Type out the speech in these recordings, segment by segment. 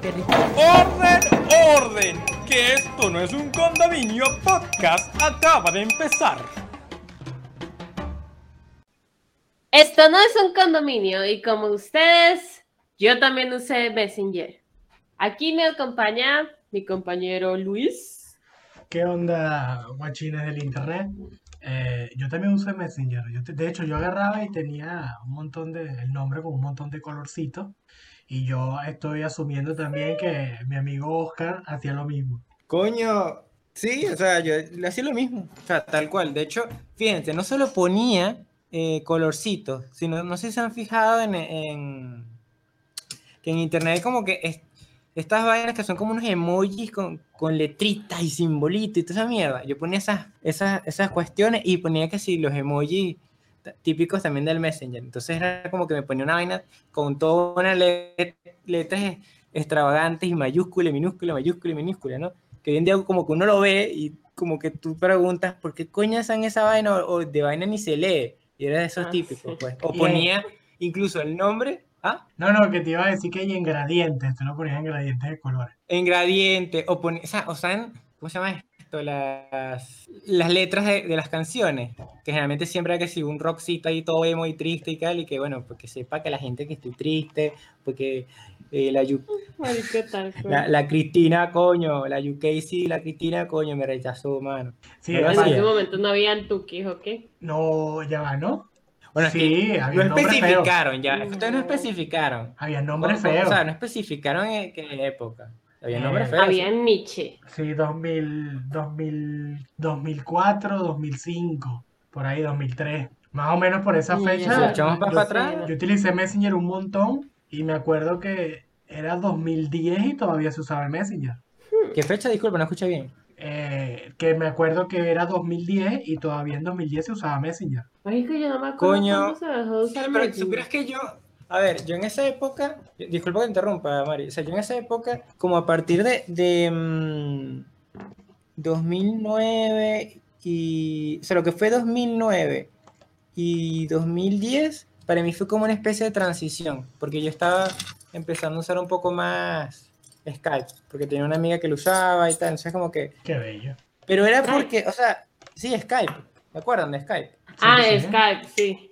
perrito. ¡Orden! ¡Orden! Que esto no es un condominio podcast. Acaba de empezar. Esto no es un condominio y como ustedes, yo también usé Messenger. Aquí me acompaña mi compañero Luis. ¿Qué onda, guachines del internet? Eh, yo también usé Messenger. Yo te- de hecho, yo agarraba y tenía un montón de, el nombre con un montón de colorcitos. Y yo estoy asumiendo también que mi amigo Oscar hacía lo mismo. Coño, sí, o sea, yo le hacía lo mismo. O sea, tal cual. De hecho, fíjense, no solo ponía eh, colorcitos, sino, no sé si se han fijado en, en- que en internet hay como que es- estas vainas que son como unos emojis con, con letritas y simbolitos y toda esa mierda. Yo ponía esas, esas, esas cuestiones y ponía que sí, los emojis típicos también del Messenger. Entonces era como que me ponía una vaina con toda una let- letras extravagantes y mayúscula, y minúscula, mayúscula y minúscula, ¿no? Que hoy en día como que uno lo ve y como que tú preguntas, ¿por qué coño hacen esa vaina? O, o de vaina ni se lee. Y era de esos Ah, típicos, sí. pues. O ponía incluso el nombre, ¿ah? No, no, que te iba a decir que hay ingredientes. Tú lo ponías en gradientes de colores. En gradiente, o ponía, o sea, o sea, ¿cómo se llama esto? Las, las letras de, de las canciones, que generalmente siempre hay que si un rockcito ahí todo emo y triste y tal, y que bueno, porque sepa que la gente que estoy triste, porque eh, la, cual. La, la Cristina, coño, la UK sí, la Cristina, coño, me rechazó, mano. Sí, No En hacía. ese momento no habían tukis, ¿o qué? no, ya va, ¿no? Bueno, es sí, que había no feos. especificaron ya, es que ustedes no especificaron. Había nombres o- feos. o sea, no especificaron en qué época. Había Eh, nombres feos. Había Nietzsche. Sí, 2000, 2000, 2004, 2005, por ahí 2003. Más o menos por esa fecha. Echamos para yo- atrás, Yo utilicé Messenger un montón y me acuerdo que era 2010 y todavía se usaba el Messenger. ¿Qué fecha? Disculpa, no escuché bien. Eh, que me acuerdo que era 2010 y todavía en 2010 se usaba Messenger. Marico, yo no me acuerdo Coño. se dejó de usar Pero Messenger. supieras que yo, a ver, yo en esa época, disculpa que te interrumpa, Mari, o sea, yo en esa época, como a partir de, de mm, 2009 y, o sea, lo que fue 2009 y 2010, para mí fue como una especie de transición, porque yo estaba empezando a usar un poco más Skype, porque tenía una amiga que lo usaba y tal, entonces como que, Qué bello. pero era porque, o sea, sí, Skype, ¿te acuerdan de Skype? Ah. Skype, sí.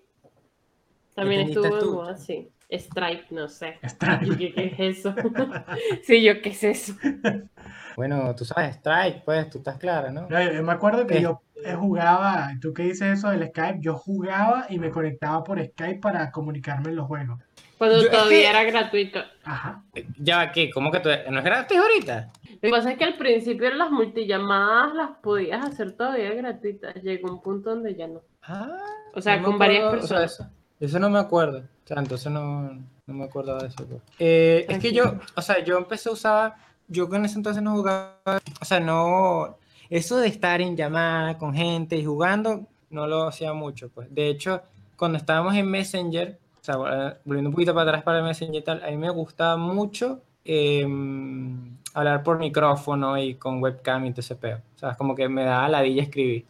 También estuvo en moda, sí. Stripe, no sé. Yo, ¿Qué, qué es eso? sí, yo, ¿qué es eso? Bueno, tú sabes, Strike, pues, tú estás clara, ¿no? No, yo, yo me acuerdo que yo eh, jugaba, tú que dices eso del Skype, yo jugaba y me conectaba por Skype para comunicarme en los juegos. Cuando Yo- es todavía que- era gratuito. Ajá. Ya va, ¿qué? ¿Cómo que tú, no es gratis ahorita? Lo que pasa es que al principio las multillamadas las podías hacer todavía gratuitas. Llegó un punto donde ya no. Ah, O sea, no con varias acuerdo, o sea, personas. eso, eso no me acuerdo. O sea, entonces no, no me acuerdo de eso. pues. Eh, es que yo, o sea, yo empecé a usar, yo con ese entonces no jugaba, o sea, no, eso de estar en llamada con gente y jugando, no lo hacía mucho, pues. De hecho, cuando estábamos en Messenger, o sea, vol- volviendo un poquito para atrás para el Messenger y tal, a mí me gustaba mucho em, hablar por micrófono y con webcam y todo ese peo. O sea, como que me daba ladilla escribir,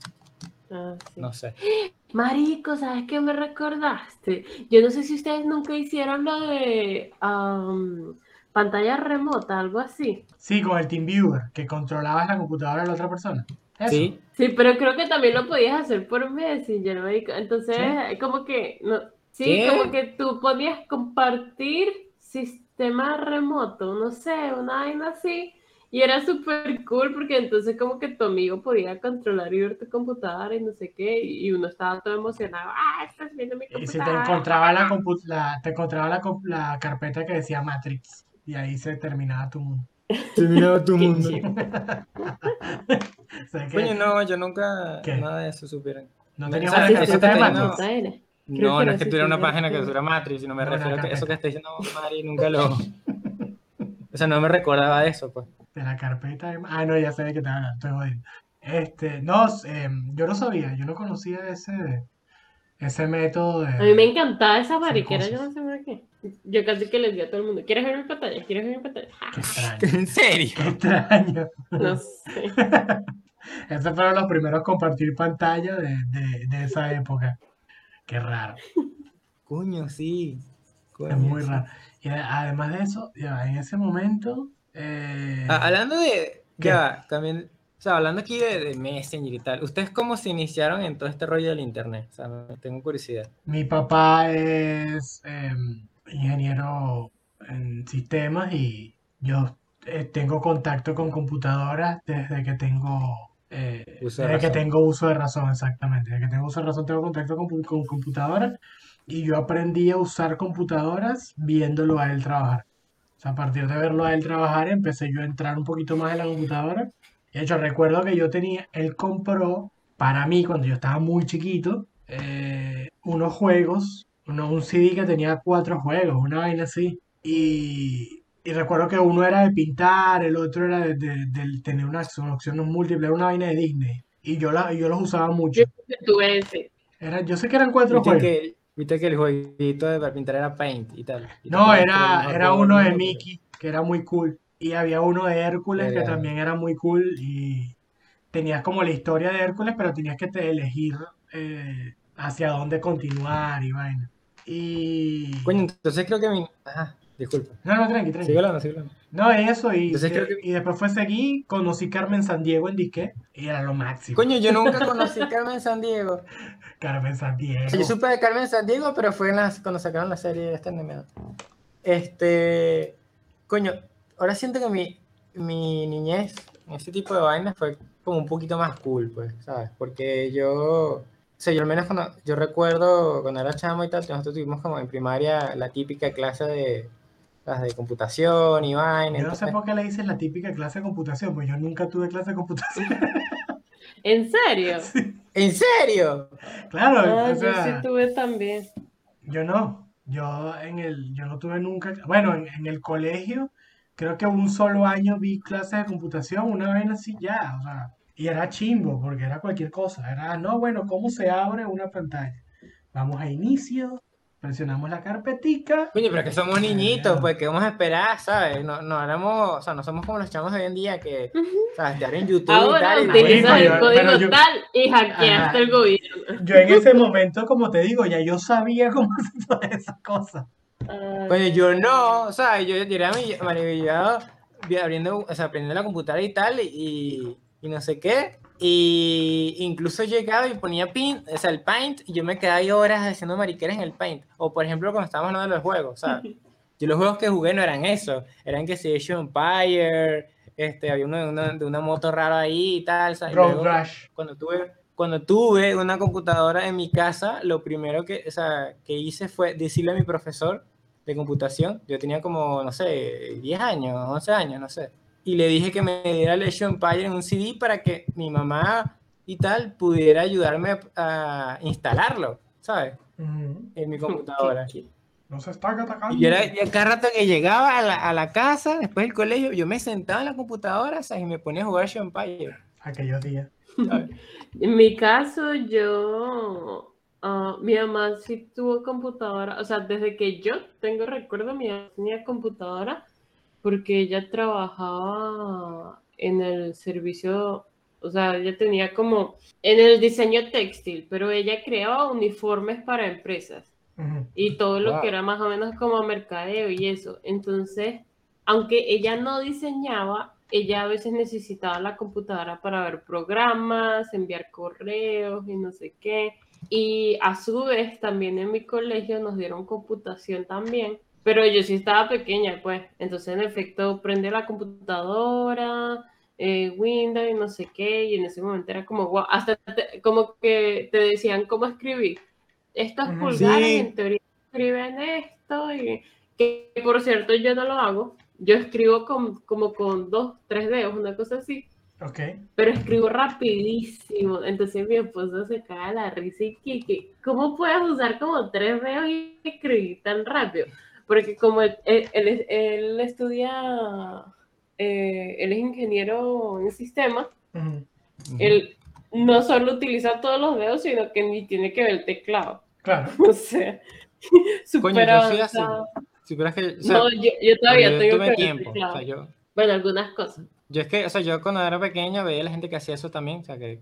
Ah, sí. no sé. Marico, ¿sabes qué me recordaste? Yo no sé si ustedes nunca hicieron lo de am, pantalla remota, algo así. Sí, con el TeamViewer, que controlabas la computadora de la otra persona. Eso. Sí, Sí, pero creo que también lo podías hacer por Messenger, marico. Entonces, como que, no, sí, ¿Qué? como que tú podías compartir sistema remoto, no sé, una vaina así. Y era súper cool porque entonces como que tu amigo podía controlar y ver tu computadora y no sé qué, y uno estaba todo emocionado. Ah, estás viendo mi Y si te computadora. encontraba la, compu- la- te encontraba la, comp- la carpeta que decía Matrix. Y ahí se terminaba tu mundo. terminaba tu mundo. chido. O sea que Coño, no, yo nunca, ¿Qué? nada de eso supieran. no o tenías sea, una eso carpeta de Matrix. Creo No, no es que tuviera una página que tuviera Matrix, sino me No, refiero a que eso que está diciendo Mari nunca lo. O sea, no me recordaba de eso, pues. De la carpeta de... Ah, no, ya sé de qué te hablan, estoy jodiendo. Este, no, eh, yo no sabía, yo no conocía ese, ese método de... A mí me encantaba esa mariquera, yo no sé por qué. Yo casi que les di a todo el mundo, ¿quieres ver mi pantalla? ¿Quieres ver mi pantalla? Qué extraño, ¿En serio? qué extraño. No sé. Esos fueron los primeros compartir pantalla de, de, de esa época. Qué raro, Coño, sí. Coño, es muy sí. raro. Y además de eso, en ese momento, eh, Ah, hablando de, ¿Qué? ya también, o sea, hablando aquí de, de Messenger y tal, ¿ustedes cómo se iniciaron en todo este rollo del internet? O sea, tengo curiosidad. mi papá es eh, ingeniero en sistemas y yo eh, tengo contacto con computadoras desde que tengo eh, de desde que tengo uso de razón, exactamente. Desde que tengo uso de razón tengo contacto con, con computadoras y yo aprendí a usar computadoras viéndolo a él trabajar. O sea, a partir de verlo a él trabajar, empecé yo a entrar un poquito más en la computadora. De hecho, recuerdo que yo tenía, él compró para mí, cuando yo estaba muy chiquito, eh, unos juegos, uno- un CD que tenía cuatro juegos, una vaina así. Y, y recuerdo que uno era de pintar, el otro era de, de- de tener una acción, opciones múltiples, era una vaina de Disney. Y yo, la, yo los usaba mucho. Yo tuve ese. Era, yo sé que eran cuatro juegos. que, viste que el jueguito de para pintar era Paint y tal. Y No, era, era uno de Mickey, que era muy cool. Y había uno de Hércules, que también era muy cool. Y tenías como la historia de Hércules, pero tenías que te elegir eh, hacia dónde continuar y vaina. Y... Coño, entonces creo que mi... Ajá, disculpa. No, no, tranqui, tranqui. Sigue hablando, sigue hablando. No, eso, y, Entonces que- y después fue seguir, conocí Carmen Sandiego en disque, y era lo máximo. Coño, yo nunca conocí Carmen Sandiego. Carmen Sandiego. Yo supe de Carmen Sandiego, pero fue en las, cuando sacaron la serie esta de miedo. Este, coño, ahora siento que mi, mi niñez en ese tipo de vainas fue como un poquito más cool, pues, ¿sabes? Porque yo, o sea, yo al menos cuando, yo recuerdo cuando era chamo y tal, nosotros tuvimos como en primaria la típica clase de, las de computación y vaina. Yo no sé entonces- por qué le dices la típica clase de computación, pues yo nunca tuve clase de computación. ¿En serio? ¿En serio? Claro, Ah, o yo sí tuve también. yo no. Yo en el, yo no tuve nunca, bueno, en, en el colegio, creo que un solo año vi clases de computación, una vez así ya, o sea, y era chimbo, porque era cualquier cosa. Era, no, bueno, ¿cómo se abre una pantalla? Vamos a inicio, presionamos la carpetica. Coño, pero que somos niñitos, pues, que vamos a esperar, ¿sabes? No, no éramos, o sea, no somos como los chamos de hoy en día que, ¿sabes? Te abren YouTube y Ahora tal. y- utilizas Marico, el código yo- tal y hackeaste el gobierno. Yo en ese momento, como te digo, ya yo sabía cómo hacer todas esas cosas. Ay, Coño, yo no, o sea, yo, yo era mi- maravillado vi- abriendo, o sea, aprendiendo la computadora y tal, y, y no sé qué. Y incluso llegaba y ponía pin, o sea, el paint, y yo me quedaba ahí horas haciendo mariqueras en el paint. O por ejemplo, cuando estábamos hablando de los juegos, ¿sabes? Yo los juegos que jugué no eran eso, eran que si Age Empire, este, había uno de una, de una moto rara ahí y tal, ¿sabes? Road luego- Rush. cuando tuve, cuando tuve una computadora en mi casa, lo primero que, o sea, que hice fue decirle a mi profesor de computación, yo tenía como, no sé, 10 años, 11 años, no sé, y le dije que me diera of Empire en un CD para que mi mamá y tal pudiera ayudarme a instalarlo, ¿sabes? En mi computadora. Nos están atacando. Y yo era, y cada rato que llegaba a la, a la casa, después del colegio, yo me sentaba en la computadora, ¿sabes? Y me ponía a jugar Empire. Aquellos días. En mi caso, yo, ah, mi mamá sí tuvo computadora, o sea, desde que yo tengo recuerdo, mi mamá tenía computadora porque ella trabajaba en el servicio, o sea, ella tenía como en el diseño textil, pero ella creaba uniformes para empresas y todo lo Wow. que era más o menos como mercadeo y eso. Entonces, aunque ella no diseñaba, ella a veces necesitaba la computadora para ver programas, enviar correos y no sé qué. Y a su vez, también en mi colegio nos dieron computación también, pero yo sí estaba pequeña, pues. Entonces, en efecto, prende la computadora, eh, Windows y no sé qué, y en ese momento era como, wow, hasta te- como que te decían cómo escribir. Estos pulgares Sí. en teoría escriben esto, y que por cierto yo no lo hago. Yo escribo con, como con dos, tres dedos, una cosa así Ok. pero escribo rapidísimo. Entonces mi esposo se caga la risa y que, ¿cómo puedes usar como tres dedos y escribir tan rápido? Porque como él, él, él es- él estudia, eh, él es ingeniero en sistemas, él no solo utiliza todos los dedos, sino que ni tiene que ver el teclado. Claro. O sea, Coño, súper yo soy así. Si que, o sea, No, yo, yo todavía yo tengo que tuve tiempo. O teclado. sea, yo, Bueno, algunas cosas. yo es que, o sea, yo cuando era pequeño veía a la gente que hacía eso también, o sea, que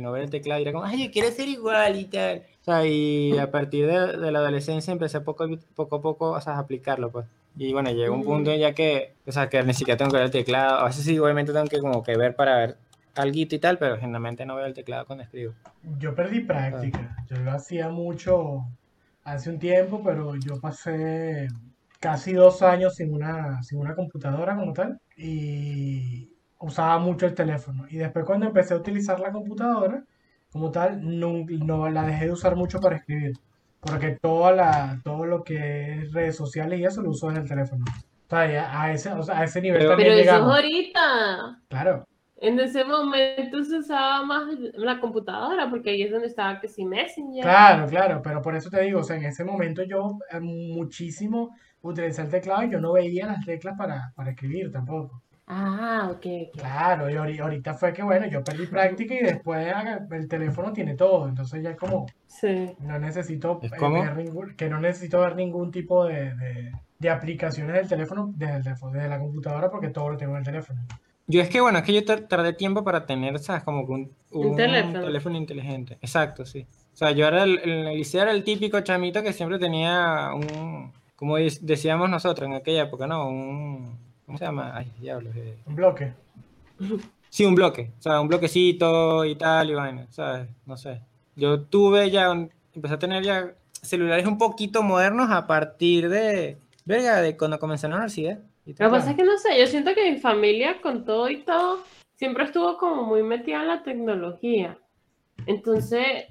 no ver el teclado y era como, ay, yo quiero ser igual y tal. O sea, y a partir de, de la adolescencia empecé poco, poco a poco, o sea, a aplicarlo, pues. Y bueno, llega un punto ya que, o sea, que ni siquiera tengo que ver el teclado. A veces sí, obviamente tengo que como que ver para ver algo y tal, pero generalmente no veo el teclado cuando escribo. Yo perdí práctica. Yo lo hacía mucho hace un tiempo, pero yo pasé casi dos años sin una, sin una computadora como tal y usaba mucho el teléfono. Y después cuando empecé a utilizar la computadora como tal, no, no la dejé de usar mucho para escribir. Porque toda la, todo lo que es redes sociales y eso lo uso en el teléfono. O sea, ya a ese, o sea, a ese nivel Pero- también Pero eso es ahorita. Claro, En ese momento se usaba más la computadora porque ahí es donde estaba que si Messenger. claro, claro, pero por eso te digo, o sea, en ese momento yo eh, muchísimo utilicé el teclado y yo no veía las teclas para, para escribir tampoco. Ah, ok. Claro, y ahori- ahorita fue que, bueno, yo perdí práctica y después el teléfono tiene todo, entonces ya como Sí. no necesito ¿Es eh, ver ningún, que no necesito ver ningún tipo de, de, de aplicaciones del teléfono desde, el teléfono, desde la computadora porque todo lo tengo en el teléfono. Yo es que, bueno, es que yo tar- tardé tiempo para tener, ¿sabes? Como que un, un teléfono. teléfono inteligente. Exacto, sí. O sea, yo era el, el, el liceo era el típico chamito que siempre tenía un, como dec- decíamos nosotros en aquella época, ¿no? Un, ¿cómo se llama? Ay, diablos. eh. Un bloque. Sí, un bloque, o sea, un bloquecito y tal, y vaina, ¿sabes? No sé. Yo tuve ya, un- empecé a tener ya celulares un poquito modernos a partir de, verga, de cuando comencé en la universidad. y Lo que pasa es que no sé, yo siento que mi familia con todo y todo siempre estuvo como muy metida en la tecnología. Entonces,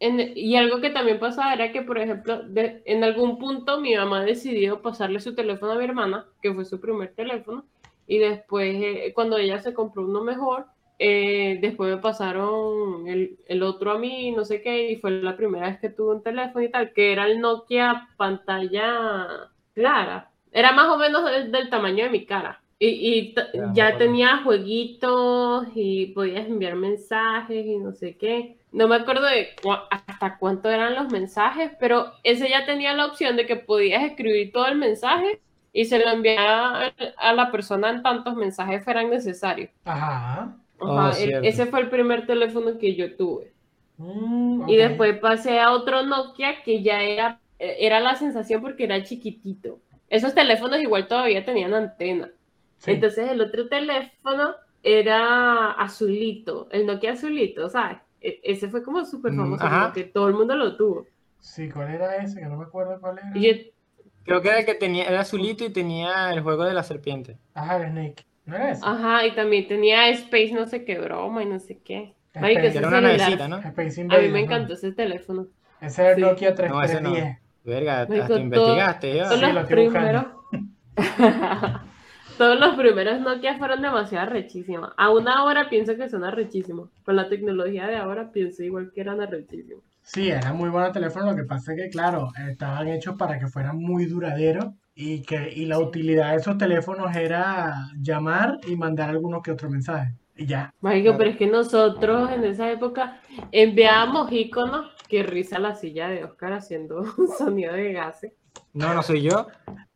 en- y algo que también pasaba era que, por ejemplo, de- en algún punto mi mamá decidió pasarle su teléfono a mi hermana, que fue su primer teléfono, y después, eh, cuando ella se compró uno mejor, eh, después me pasaron el, el otro a mí, no sé qué, y fue la primera vez que tuve un teléfono y tal, que era el Nokia pantalla clara. Era más o menos del, del tamaño de mi cara. Y, Ya, tenía jueguitos y podías enviar mensajes y no sé qué. No me acuerdo de cua- hasta cuánto eran los mensajes, pero ese ya tenía la opción de que podías escribir todo el mensaje y se lo enviaba a la persona en tantos mensajes fueran necesarios. Ajá. Oh, el- cierto. ese fue el primer teléfono que yo tuve. Mm, Y después pasé a otro Nokia que ya era, eh, era la sensación porque era chiquitito. Esos teléfonos igual todavía tenían antena. Sí. Entonces el otro teléfono era azulito, el Nokia azulito, ¿sabes? E- ese fue como súper Mm, famoso, como que todo el mundo lo tuvo. Sí, ¿cuál era ese? Que no me acuerdo cuál era. Yo, Creo que era el que tenía, era azulito y tenía el juego de la serpiente. Ajá, el Snake. ¿No era ese? ajá, y también tenía Space no sé qué broma y no sé qué. Space. Marico, Que era una navecita, ¿no? Space A mí Invaders, me ¿no? encantó ese teléfono. Ese era el Sí. Nokia No, ese no. 3310. Verga, Marico, hasta todo- investigaste, yo. Todos Sí, lo los primeros. Todos los primeros Nokia fueron demasiado arrechísimos. Aún ahora pienso que son arrechísimos. Con la tecnología de ahora pienso igual que eran arrechísimos. Sí, era muy buen teléfono, lo que pasa es que, claro, estaban hechos para que fueran muy duraderos y que y la utilidad de esos teléfonos era llamar y mandar algunos que otro mensaje. Y ya. Marico, Claro. pero es que nosotros en esa época enviábamos iconos. Qué risa la silla de Oscar haciendo un sonido de gases. No, no soy yo.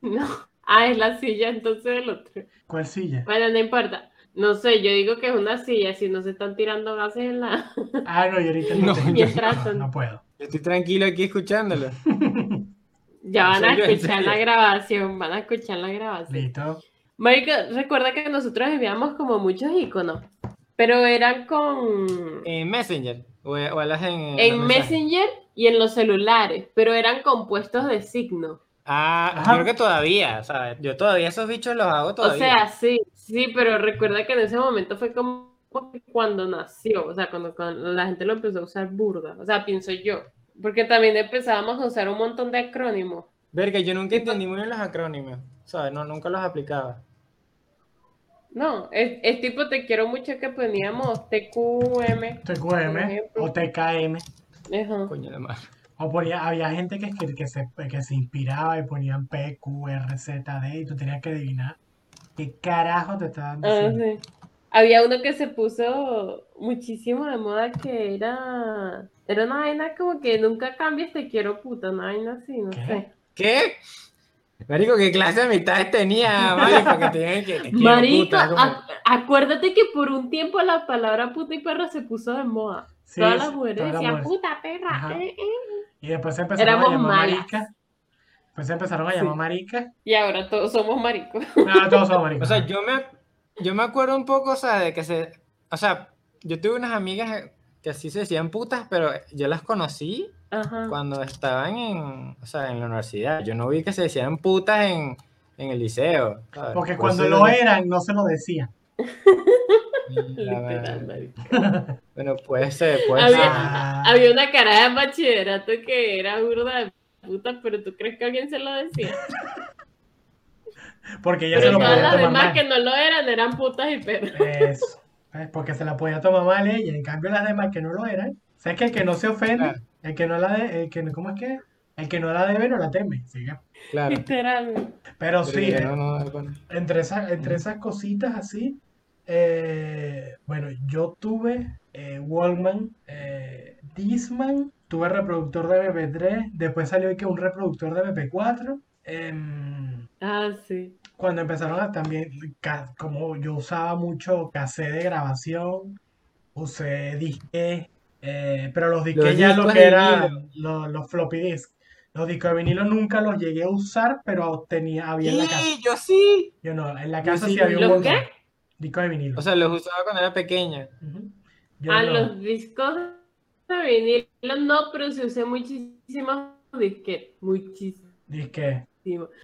No. Ah, es la silla entonces del otro. ¿Cuál silla? Bueno, no importa. No sé, yo digo que es una silla, si no se están tirando gases en la... Ah, no, yo ahorita no, No, mientras No, no puedo. Yo estoy tranquilo aquí escuchándolo. Ya van a ¿En serio? ¿En escuchar la grabación, van a escuchar la grabación. Listo. Marico, recuerda que nosotros enviamos como muchos iconos, pero eran con... En Messenger. O, o hablas en. en. Messenger y en los celulares, pero eran compuestos de signos. Ah, Ajá. yo creo que todavía, o sea, yo todavía esos bichos los hago O todavía. sea, sí, sí, pero recuerda que en ese momento fue como que cuando nació, o sea, cuando, cuando la gente lo empezó a usar burda, o sea, pienso yo, porque también empezábamos a usar un montón de acrónimos. Verga, yo nunca entendí muy bien los acrónimos, ¿sabes? No, nunca los aplicaba. No, es, es tipo te quiero mucho que poníamos TQM. TQM o TKM. Ajá. Coño de madre. O ponía, había gente que, que, se, que se inspiraba y ponían P, Q, R, Z, D y tú tenías que adivinar qué carajo te estaban Ah, diciendo. sí. Había uno que se puso muchísimo de moda que era, era una vaina como que nunca cambies, te quiero puta, una vaina así, no ¿Qué? sé. ¿Qué? Marico, ¿qué clase de amistades tenía, Marico? Que tenían que. te Marico, puta, como- ac- acuérdate que por un tiempo la palabra puta y perra se puso de moda. Sí, Todas las mujeres todas las decían mujeres. puta perra. Eh, eh. Y después se empezaron Éramos a llamar malas. maricas. Pues se empezaron a llamar maricas. Y ahora todos somos maricos. Ahora todos son maricas. O sea, yo me, yo me acuerdo un poco, o sea, de que se. O sea, yo tuve unas amigas que así se decían putas, pero yo las conocí Ajá. cuando estaban en, o sea, en la universidad. Yo no vi que se decían putas en, en el liceo. ¿sabes? Porque Por cuando lo eran, no se lo decían. Literal, marico. Bueno, puede ser, puede Había- ser. Había una cara de bachillerato que era burda de puta, pero ¿tú crees que alguien se lo decía? porque ella se lo todas podía las tomar demás mal. que no lo eran eran putas y perros. Eso. Porque se la podía tomar mal ella. En cambio, las demás que no lo eran. O sea, es que el que no se ofende, Claro. el que no la de, el que, no- ¿cómo es que? El que no la debe, no la teme. ¿sí? Claro. Literalmente. Pero Pero sí, no, no, entre esas, entre esas cositas así, eh, bueno, yo tuve eh, Walkman, eh, Discman, tuve reproductor de MP3, después salió que un reproductor de MP4. em, Ah, sí. cuando empezaron a también, como yo usaba mucho cassette de grabación, usé disques, eh, pero los disques Los ya lo que eran los, los floppy disks. Los discos de vinilo nunca los llegué a usar, pero tenía, había en la casa. Sí, yo sí. Yo no, en la casa sí, sí había un ¿los montón. qué? Discos de vinilo. O sea, los usaba cuando era pequeña. A no. los discos de vinilo no, pero sí usé muchísimos disquetes. Muchísimos. Disque.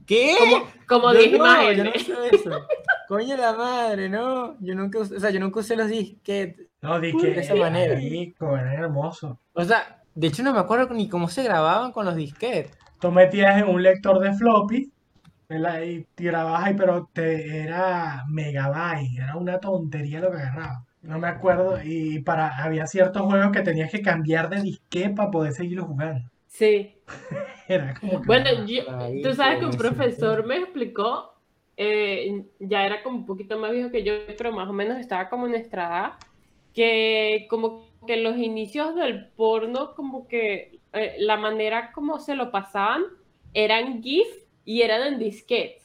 ¿Qué? Como, como Yo dije no, más yo no sé eso. Coño la madre, no. Yo nunca, us- o sea, yo nunca usé los disquetes. No, disque. De esa manera. Rico, eran hermosos. O sea, de hecho no me acuerdo ni cómo se grababan con los disquetes. Tú metías en un lector de floppy ¿verdad? y grababas ahí, pero te era megabyte, era una tontería lo que agarraba. No me acuerdo, y para había ciertos juegos que tenías que cambiar de disque para poder seguirlo jugando. Sí. Era como que- Bueno, yo- tú sabes que un profesor me explicó, eh, ya era como un poquito más viejo que yo, pero más o menos estaba como en nuestra edad, que como que los inicios del porno, como que eh, la manera como se lo pasaban eran GIF y eran en disquetes.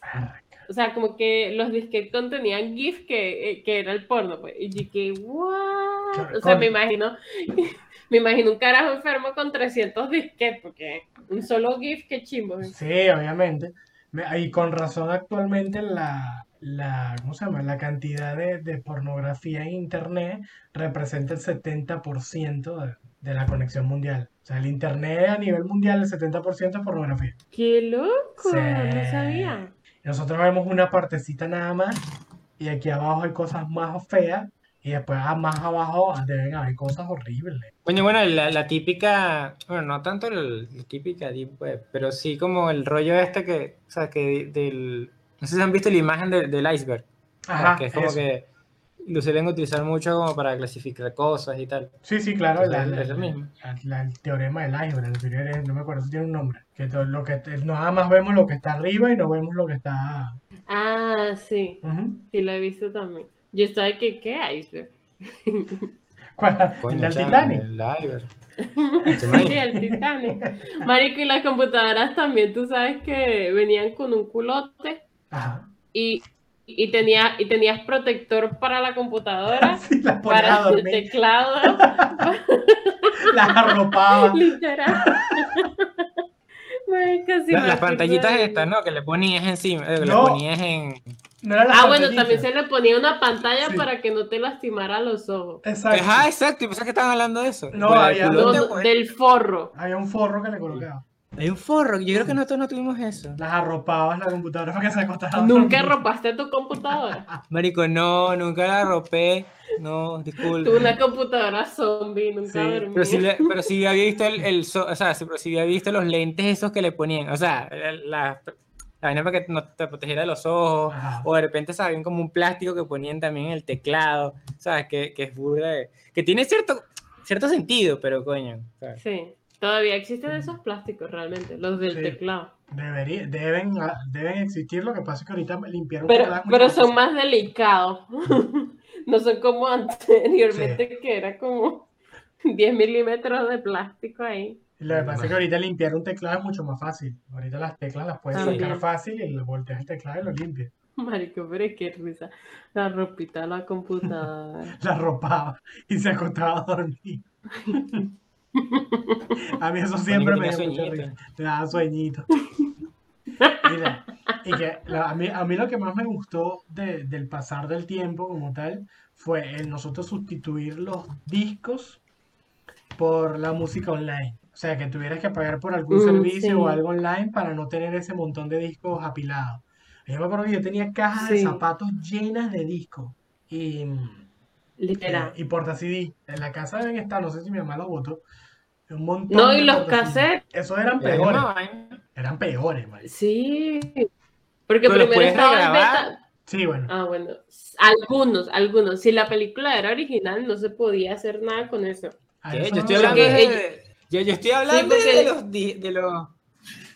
O sea, como que los disquetes contenían GIF que, eh, que era el porno, pues. Y yo que, ¿what? O sea, me imagino, me imagino un carajo enfermo con 300 disquetes, porque un solo GIF, qué chimbo. ¿eh? Sí, obviamente. Me- Y con razón actualmente la, la, ¿cómo se llama? La cantidad de, de pornografía en Internet representa el 70% de, de la conexión mundial. O sea, el Internet a nivel mundial, el 70% es pornografía. ¡Qué loco! Sí. No sabía. Nosotros vemos una partecita nada más y aquí abajo hay cosas más feas y después ah, más abajo deben haber cosas horribles. Coño, bueno, la, la típica, bueno, no tanto el- la típica deep web, pero sí como el rollo este que, o sea, que del, no sé si han visto la imagen de- del iceberg, Ajá, que es como eso. que lo suelen utilizar mucho como para clasificar cosas y tal. Sí, sí, claro, la- Entonces, la- es lo mismo. la- la- el teorema del iceberg, el teorema- no me acuerdo si tiene un nombre, que todo lo que nada más vemos lo que está arriba y no vemos lo que está. Ah, sí. Ujú. Sí, lo he visto también. Yo estaba de que, ¿qué iceberg? ¿Cuál? Coño, ¿El del Titanic? El iceberg. Sí, el Titanic. Marico, y las computadoras también, tú sabes que venían con un culote Ajá. y, y, tenía, y tenías protector para la computadora, Sí, para el teclado, las literal. Me las pantallitas de- estas, ¿no? Que le ponías encima, eh, No. le ponías en... No eran las Ah, bueno, también se le ponía una pantalla Sí. para que no te lastimara los ojos. Exacto. Ajá, exacto, y pensás que estaban hablando de eso. No, había- No, pues, del forro. Había un forro que le colocaba. Hay un forro, yo creo que nosotros no tuvimos eso. Las arropabas la computadora para que se acostara. ¿Nunca dormir. ropaste tu computadora? Marico, no, nunca la ropé. No, disculpe. Tuve una computadora zombie, nunca Sí, dormí. Pero sí, le- pero sí había visto el, el so- o sea, pero sí había visto los lentes esos que le ponían, o sea, la, la, vaina para que no te protegiera de los ojos, o de repente sabían como un plástico que ponían también en el teclado, ¿sabes? Que, que es burda de- que tiene cierto, cierto sentido, pero coño, ¿sabes? Sí, todavía existen esos plásticos realmente, los del Sí. teclado. Debería, deben, ah, deben existir, lo que pasa es que ahorita limpiaron Pero, pero son más delicados. no son como anteriormente que era como 10 milímetros de plástico ahí. Lo que pasa es que ahorita limpiar un teclado es mucho más fácil. Ahorita las teclas las puedes También. sacar fácil y le volteas el teclado y lo limpias. Marico, pero es que risa. La ropita la computadora. La ropaba y se acostaba a dormir. A mí eso siempre me mucha sueñito. risa. Me daba sueñito. Y, la- y que la- a mí, a mí lo que más me gustó de- del pasar del tiempo como tal fue el nosotros sustituir los discos por la música online. O sea, que tuvieras que pagar por algún Mm, servicio o algo online para no tener ese montón de discos apilados. Yo me acuerdo que yo tenía cajas de zapatos llenas de discos y, Literal. y porta CD. En la casa deben estar, no sé si mi mamá los botó, un montón No, de y los cassettes. Esos eran peores, eran peores, man. Sí. Porque Pero primero estaba el regrabar. beta. Sí, bueno. Ah, bueno. Algunos, algunos. Si la película era original, no se podía hacer nada con eso. a ¿Qué? eso Yo estoy lo hablando de, yo, yo estoy hablando porque- de los de los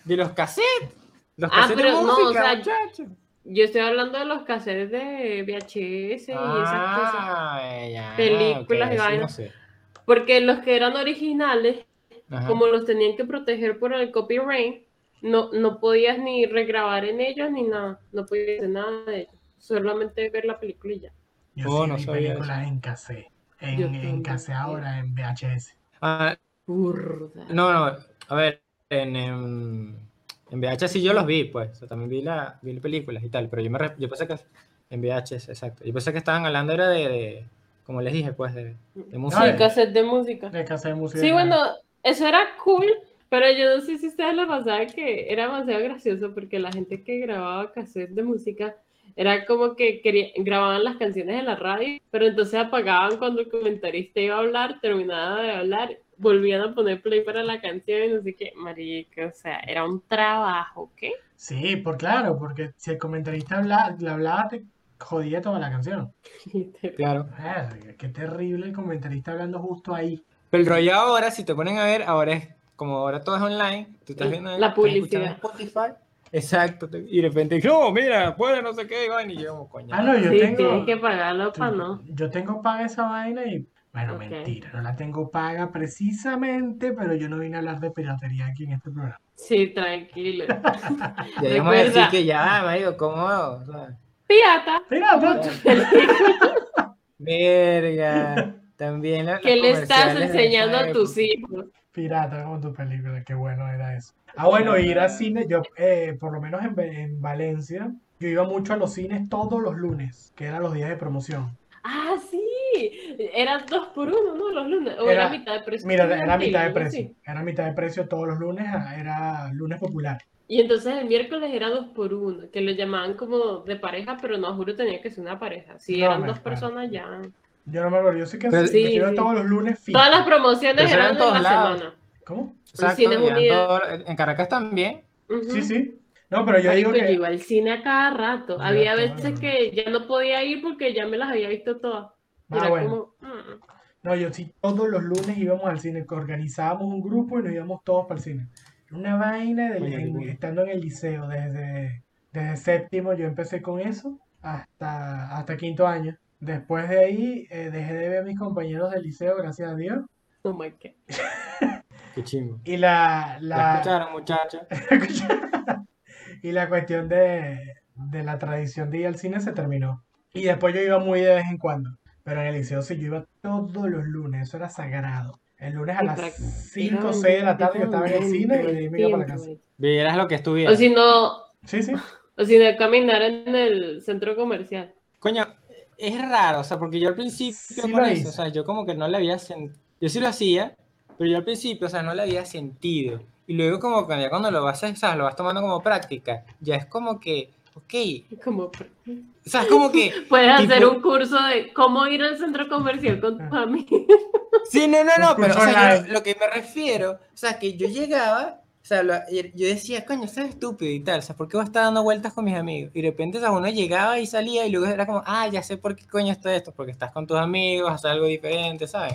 de los cassettes. Los Ah, cassettes pero de no, o música, sea. Yo estoy hablando de los cassettes de VHS y esas cosas. Ah, ya, Películas ok, y sí, vainas. no sé. Porque los que eran originales, Ajá. como los tenían que proteger por el copyright, no, no podías ni regrabar en ellos ni nada. No podías hacer nada de ellos. Solamente ver la película y ya. Yo Oh, sí no vi sabía películas en cassette. En, en cassette ahora, en VHS. Ah, Burda. no, no, a ver, en, en, en VHS sí yo los vi, pues. O sea, también vi, la, vi las películas y tal, pero yo, me, yo pensé que en VHS, exacto. Yo pensé que estaban hablando era de, de como les dije, pues, de, de Sí, música. eh. cassette de música. De cassette de música. Sí, bueno, eso era cool, pero yo no sé si ustedes les pasaba que era demasiado gracioso porque la gente que grababa cassette de música era como que quería, grababan las canciones en la radio, pero entonces apagaban cuando el comentarista iba a hablar, terminaba de hablar, volvían a poner play para la canción y no sé qué, marica, o sea, era un trabajo, ¿qué? Sí, por claro, porque si el comentarista habla, le hablaba, te jodía toda la canción. Claro. Verga, qué terrible el comentarista hablando justo ahí. Pero el rollo ahora, si te ponen a ver, ahora es como ahora todo es online, tú estás viendo la publicidad. Spotify. Exacto, y de repente, no, mira, puede no sé qué, y vaina, y yo como coño. Ah, no, yo sí, tengo. tienes que pagarlo para no. Yo tengo paga esa vaina y. Bueno, mentira, no la tengo paga precisamente, pero yo no vine a hablar de piratería aquí en este programa. Sí, tranquilo. Ya íbamos a decir que ya, marico, ¿cómo? O sea, Pirata. ¡Pirata! verga. También la- ¿Qué le estás enseñando a tus hijos? Pirata con tu película, qué bueno era eso. Ah, bueno, ir al cine, yo, eh, por lo menos en, en Valencia, yo iba mucho a los cines todos los lunes, que eran los días de promoción. Ah, sí. Eran dos por uno, ¿no? Los lunes. O era, Era- mitad de precio. Mira, era mitad de precio, era mitad de precio todos los lunes, ah, era lunes popular. Y entonces el miércoles era dos por uno, que lo llamaban como de pareja, pero no juro tenía que ser una pareja. Si No, eran dos personas ya. Yo no me acuerdo, yo sé que Pero- sí, Sí, todos los lunes fijo. Todas las promociones eran en de todos la lados. semana. ¿Cómo? Exacto, en Caracas también. Sí, sí. No, pero yo digo yo que... iba al cine a cada rato. Había veces que ya no podía ir porque ya me las había visto todas. Ah, era bueno. como, mm. No, yo sí, todos los lunes íbamos al cine, que organizábamos un grupo y nos íbamos todos para el cine. Una vaina del- en- estando en el liceo, desde, desde séptimo yo empecé con eso hasta, hasta quinto año. Después de ahí eh, dejé de ver a mis compañeros del liceo, gracias a Dios. oh my God. Qué chingo. Y la, ¿La la, escucharon, muchachos? y la cuestión de, de la tradición de ir al cine se terminó. Y después yo iba muy de vez en cuando. Pero en el liceo sí, yo iba todos los lunes, eso era sagrado. El lunes a las para- 5 o 6 de la tarde yo estaba en el cine y de ahí me iba para la casa. Vieras lo que O estuviera. si no, Sí, sí. o si no caminar en el centro comercial. Coño, es raro, o sea, porque yo al principio Sí con eso, o sea, yo como que no le había sentido. Yo sí lo hacía, pero yo al principio, o sea, no le había sentido. Y luego como que ya cuando lo vas a, o sea, lo vas tomando como práctica, ya es como que, ok, Como, o sea, es como que, puedes hacer Tipo- un curso de cómo ir al centro comercial con Ah. tu amigo. sí, no, no, no, pero, o sea, yo lo, que me refiero, o sea, que yo llegaba, o sea, lo- yo decía, coño, eso es estúpido y tal, o sea, ¿por qué voy a estar dando vueltas con mis amigos? Y de repente, o sea, uno llegaba y salía y luego era como, ah, ya sé por qué coño esto esto, porque estás con tus amigos, haces algo diferente, ¿sabes?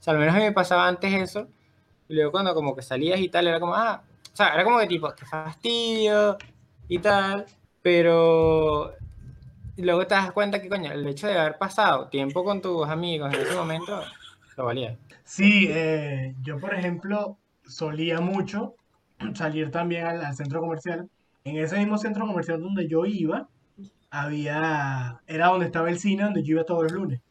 O sea, al menos a mí me pasaba antes eso, y luego cuando como que salías y tal, era como, ah, o sea, era como que tipo, qué fastidio y tal, pero luego te das cuenta que, coño, el hecho de haber pasado tiempo con tus amigos en ese momento, lo valía. Sí, eh, yo por ejemplo solía mucho salir también al, al centro comercial. En ese mismo centro comercial donde yo iba, había, era donde estaba el cine donde yo iba todos los lunes.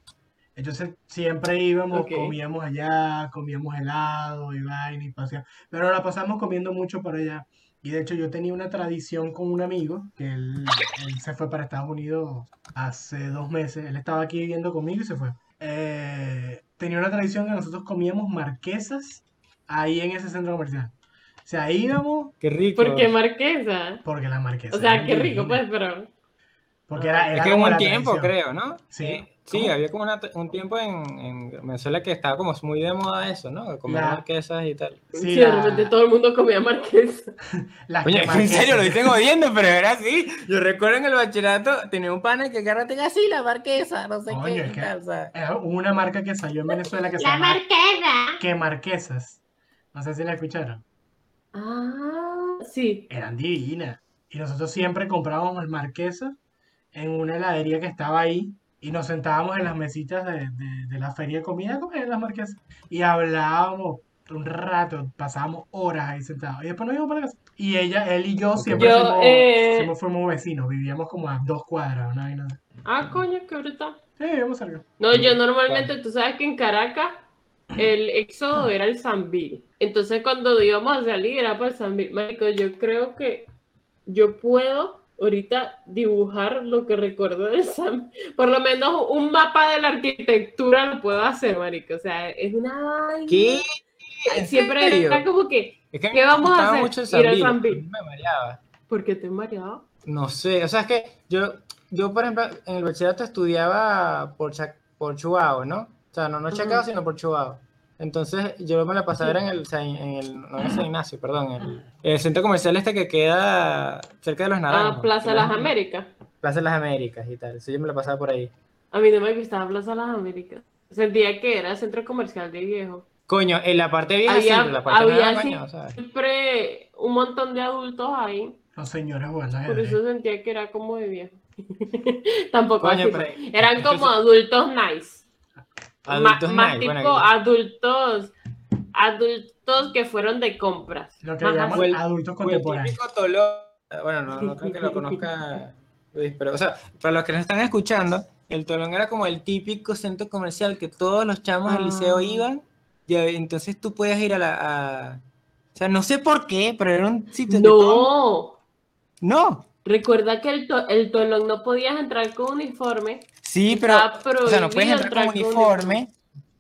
Entonces siempre íbamos, comíamos allá, comíamos helado y vaina y paseábamos. Pero la pasamos comiendo mucho por allá. Y de hecho yo tenía una tradición con un amigo, que él, él se fue para Estados Unidos hace dos meses. Él estaba aquí viviendo conmigo y se fue. Eh, tenía una tradición que nosotros comíamos marquesas ahí en ese centro comercial. O sea, íbamos Qué rico. ¿Por qué marquesa? porque las marquesas O sea, qué rico, pues, pero. Porque era, Es era que como hubo un la tiempo, tradición. creo, ¿no? Sí. Eh, Sí, ¿Cómo? había como una- un tiempo en, en Venezuela que estaba como muy de moda eso, ¿no? Comer La- marquesas y tal. Sí, Sí, la- de repente todo el mundo comía marquesa. las Oye, que es que en serio lo marquesas. dicen odiando, pero era así. Yo recuerdo en el bachillerato tenía un pana que agárrate así la marquesa, no sé qué. es y que- tal, o sea. Hubo una marca que salió en Venezuela que se ¡La llama marquesa! Que Marquesas. No sé si la escucharon. Ah, sí. Eran divinas. Y nosotros siempre comprábamos marquesas en una heladería que estaba ahí y nos sentábamos en las mesitas de, de- de la feria de comida a comer las marquesas. Y hablábamos un rato, pasábamos horas ahí sentados. Y después nos íbamos para casa. Y ella, él y yo siempre Yo, fuimos, eh, siempre fuimos vecinos. Vivíamos como a dos cuadras, una así. Ah, coño, qué brutal. Sí, vivíamos cerca. No, yo normalmente, tú sabes que en Caracas el éxodo era el Sambil. Entonces cuando íbamos a salir era para el Sambil. Marico, yo creo que yo puedo ahorita dibujar lo que recuerdo del Sambil. Por lo menos un mapa de la arquitectura lo puedo hacer, marico. O sea, es una. ¿Qué? ¿En Siempre serio? era como que, Es ¿Qué vamos a hacer? mucho el Ir al me mareaba. ¿por qué te he mareado? No sé, o sea, es que yo, yo por ejemplo, en el bachillerato estudiaba por, por Chuao, ¿no? O sea, no, no. Chacao, sino por Chuao. Entonces, yo me la pasaba era en el, en el, no en San Ignacio, perdón, el, el centro comercial este que queda cerca de los Naranjos. Ah, Plaza que Las Américas. Plaza de las Américas y tal. Eso yo me la pasaba por ahí. A mí no me gustaba Plaza Las Américas. Sentía que era centro comercial de viejo. Coño, en la parte vieja Había, pero la parte había nueva, coño, siempre un montón de adultos ahí. Los señores jugando Por eso sentía que era como de viejo. Tampoco Coño, así, pero-. Eran como adultos nice. Adultos más nice, tipo bueno, adultos, adultos que fueron de compras. Lo que Más. Fue el- adultos contemporáneos. típico tolón. Bueno, no, no creo que lo conozca Luis, pero, o sea, para los que nos están escuchando, el tolón era como el típico centro comercial que todos los chamos del liceo Ah. iban, y entonces tú podías ir a la. a- o sea, no sé por qué, pero era un sitio todo- No, No, recuerda que el, to- el tolón no podías entrar con uniforme. Sí, pero. O sea, no puedes entrar con uniforme,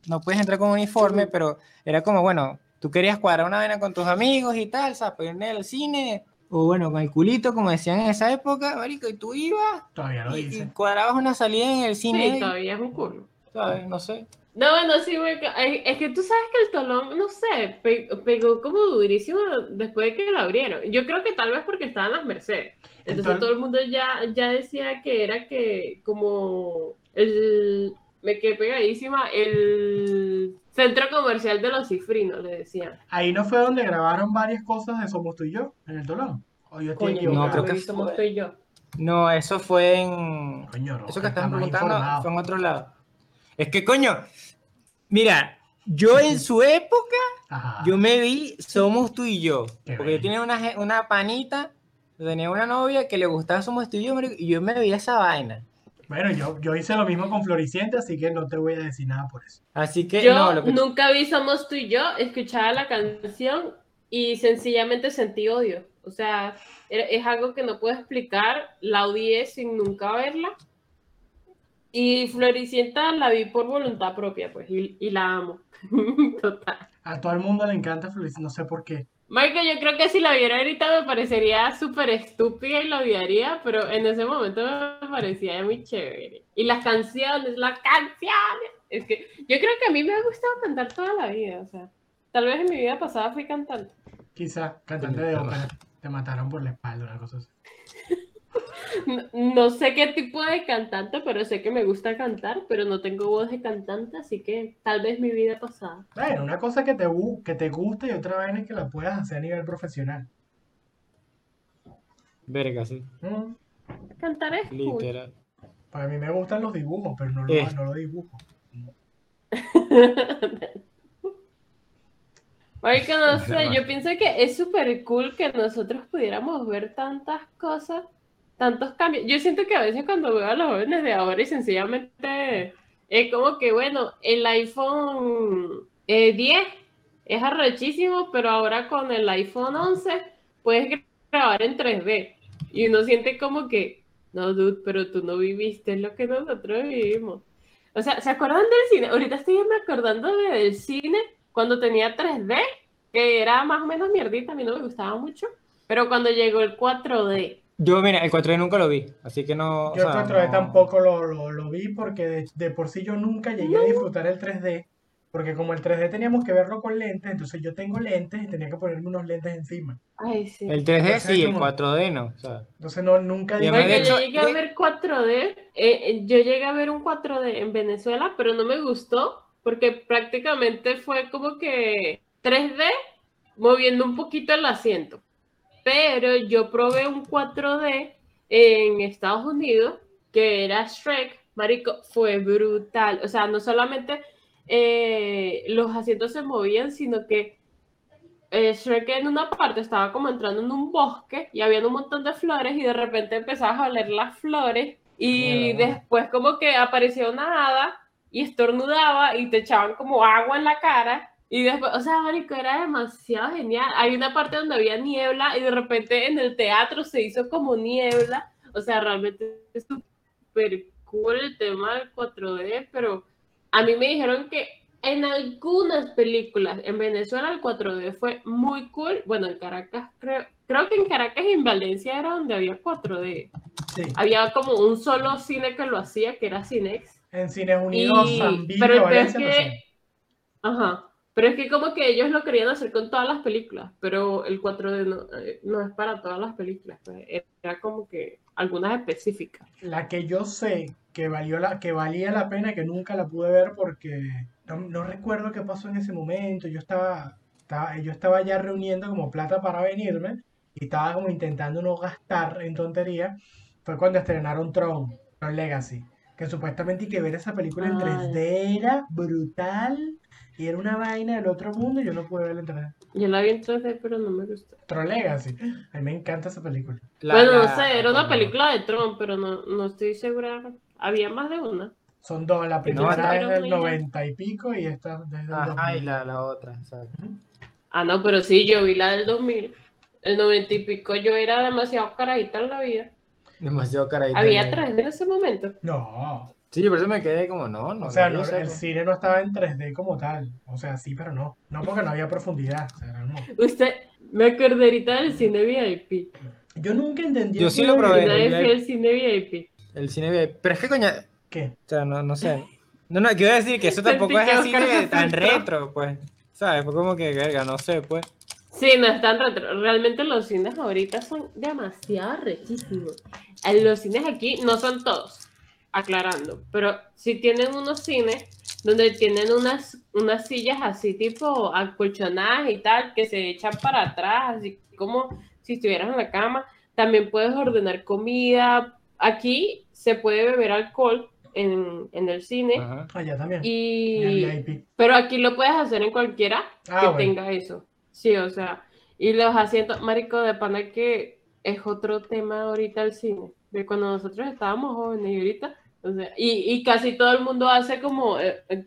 no puedes entrar con uniforme, pero era como, bueno, tú querías cuadrar una vena con tus amigos y tal, ¿sabes? Ir al cine, o bueno, con el culito, como decían en esa época, marico, y tú ibas Todavía lo y, cuadrabas una salida en el Sí, cine, todavía es un culo. ¿sabes? No sé. No, bueno, sí, me es que tú sabes que el tolón, no sé, pe- pegó como durísimo después de que lo abrieron. Yo creo que tal vez porque estaban las Mercedes. Entonces Entonces- todo el mundo ya, ya decía que era que como el, me quedé pegadísima, el centro comercial de los cifrinos, le decían. Ahí no fue donde grabaron varias cosas de Somos tú y yo, en el Tolón. O yo estoy Coño, No, creo que somos tú y yo. No, eso fue en... Coño, Eso Roja, que estás está más preguntando informado. fue en otro lado. Es que, coño, mira, yo en su época, Ajá. yo me vi Somos tú y yo. Qué Porque yo tenía una, una panita, tenía una novia que le gustaba Somos tú y yo, marico, y yo me veía esa vaina. Bueno, yo, yo hice lo mismo con Floricienta, así que no te voy a decir nada por eso. Así que, Yo no, lo que... nunca vi Somos tú y yo, escuchaba la canción y sencillamente sentí odio. O sea, es algo que no puedo explicar, la odié sin nunca verla. Y Floricienta la vi por voluntad propia, pues, y, y la amo. Total. A todo el mundo le encanta Floricienta, no sé por qué. Michael, yo creo que si la viera ahorita me parecería súper estúpida y la odiaría, pero en ese momento me parecía muy chévere. Y las canciones, las canciones. Es que yo creo que a mí me ha gustado cantar toda la vida, o sea, tal vez en mi vida pasada fui cantante. Quizá, cantante de ópera, te mataron por la espalda, una cosa así. No, no sé qué tipo de cantante, pero sé que me gusta cantar, pero no tengo voz de cantante, así que tal vez mi vida pasada. Bueno, una cosa que te, que te guste y otra vaina es que la puedas hacer a nivel profesional. Verga, sí, Mm, Cantar es cool. literal. Para a mí me gustan los dibujos, pero no lo, Eh. no lo dibujo. Oiga, no sé, yo pienso que es súper cool que nosotros pudiéramos ver tantas cosas, tantos cambios. Yo siento que a veces cuando veo a los jóvenes de ahora y sencillamente es como que, bueno, el iPhone eh, 10 es arrechísimo, pero ahora con el iPhone 11 puedes grabar en 3D. Y uno siente como que, no, dude, pero tú no viviste lo que nosotros vivimos. O sea, ¿se acuerdan del cine? Ahorita estoy me acordando de- del cine cuando tenía 3D, que era más o menos mierdita, a mí no me gustaba mucho. Pero cuando llegó el 4D, Yo, mira, el 4D nunca lo vi, así que no. o Yo el sea, 4D no- tampoco lo, lo, lo vi porque de, de por sí yo nunca llegué a disfrutar el 3D. Porque como el 3D teníamos que verlo con lentes, entonces yo tengo lentes y tenía que ponerme unos lentes encima. ay, sí. El 3D Entonces, sí, el como- 4D no. O sea, Entonces no, nunca dije, Porque hecho, yo llegué a ver 4D, eh, eh, yo llegué a ver un 4D en Venezuela, pero no me gustó porque prácticamente fue como que 3D moviendo un poquito el asiento. Pero yo probé un 4D en Estados Unidos que era Shrek, marico, fue brutal. O sea, no solamente eh, los asientos se movían, sino que eh, Shrek en una parte estaba como entrando en un bosque y había un montón de flores y de repente empezabas a oler las flores y después como que aparecía una hada y estornudaba y te echaban como agua en la cara y después, o sea, marico, era demasiado genial. Hay una parte donde había niebla y de repente en el teatro se hizo como niebla, o sea, realmente es súper cool el tema del 4D, pero a mí me dijeron que en algunas películas en Venezuela el 4D fue muy cool. Bueno, en Caracas, creo, creo que en Caracas y en Valencia era donde había 4D. sí, Había como un solo cine que lo hacía, que era Cinex. en Cines Unidos, Y- San pero es Valencia, no que- sé. Ajá. Pero es que como que ellos lo querían hacer con todas las películas, pero el 4D no, eh, no es para todas las películas, pues, era como que algunas específicas. La que yo sé que valió la, que valía la pena, que nunca la pude ver porque no, no recuerdo qué pasó en ese momento. Yo estaba, estaba, yo estaba ya reuniendo como plata para venirme y estaba como intentando no gastar en tonterías. Fue cuando estrenaron Tron, Tron Legacy, que supuestamente y que ver esa película en Ay. 3D era brutal y era una vaina del otro mundo y yo no pude verla en 3D. Yo la vi en 3D, pero no me gustó. Tron Legacy, a mí me encanta esa película. la- bueno, no la- sé, era una película de Tron, pero no, no estoy segura. Había más de una. Son dos, la No, primera esta- es del Pero- 90 y pico y esta desde el Ajá, 2000. y la, la otra. exacto. Ah, no, pero sí, yo vi la del 2000. El 90 y pico, yo era demasiado carajita en la vida. Demasiado caradita. Había 3D en ese momento. No, Sí, por eso me quedé como, no, no. o sea, no, no, yo el pues. cine no estaba en 3D como tal. O sea, sí, pero no. No porque no había profundidad. o sea, hermoso. Usted, me acordé ahorita del cine VIP. Yo nunca entendí. Yo el sí lo probé. fue al cine VIP. El cine VIP. Pero es que, coño, o ¿Qué? sea, no, no sé. No, no, quiero decir que eso tampoco es así tan retro, pues. ¿Sabes? Fue como que, verga, no sé, pues. Sí, no están retro. Realmente los cines ahorita son demasiado rechísimos. Eh, Los cines aquí no son todos, aclarando, pero sí tienen unos cines donde tienen unas, unas sillas así tipo acolchonadas y tal, que se echan para atrás, así como si estuvieras en la cama. También puedes ordenar comida. Aquí se puede beber alcohol en, en el cine. Ajá. Allá también. Y, En el VIP. pero aquí lo puedes hacer en cualquiera Ah, que bueno. tenga eso. Sí, o sea, y los asientos, marico, de pana que es otro tema ahorita el cine, de cuando nosotros estábamos jóvenes y ahorita, o sea, y, y casi todo el mundo hace como eh, eh,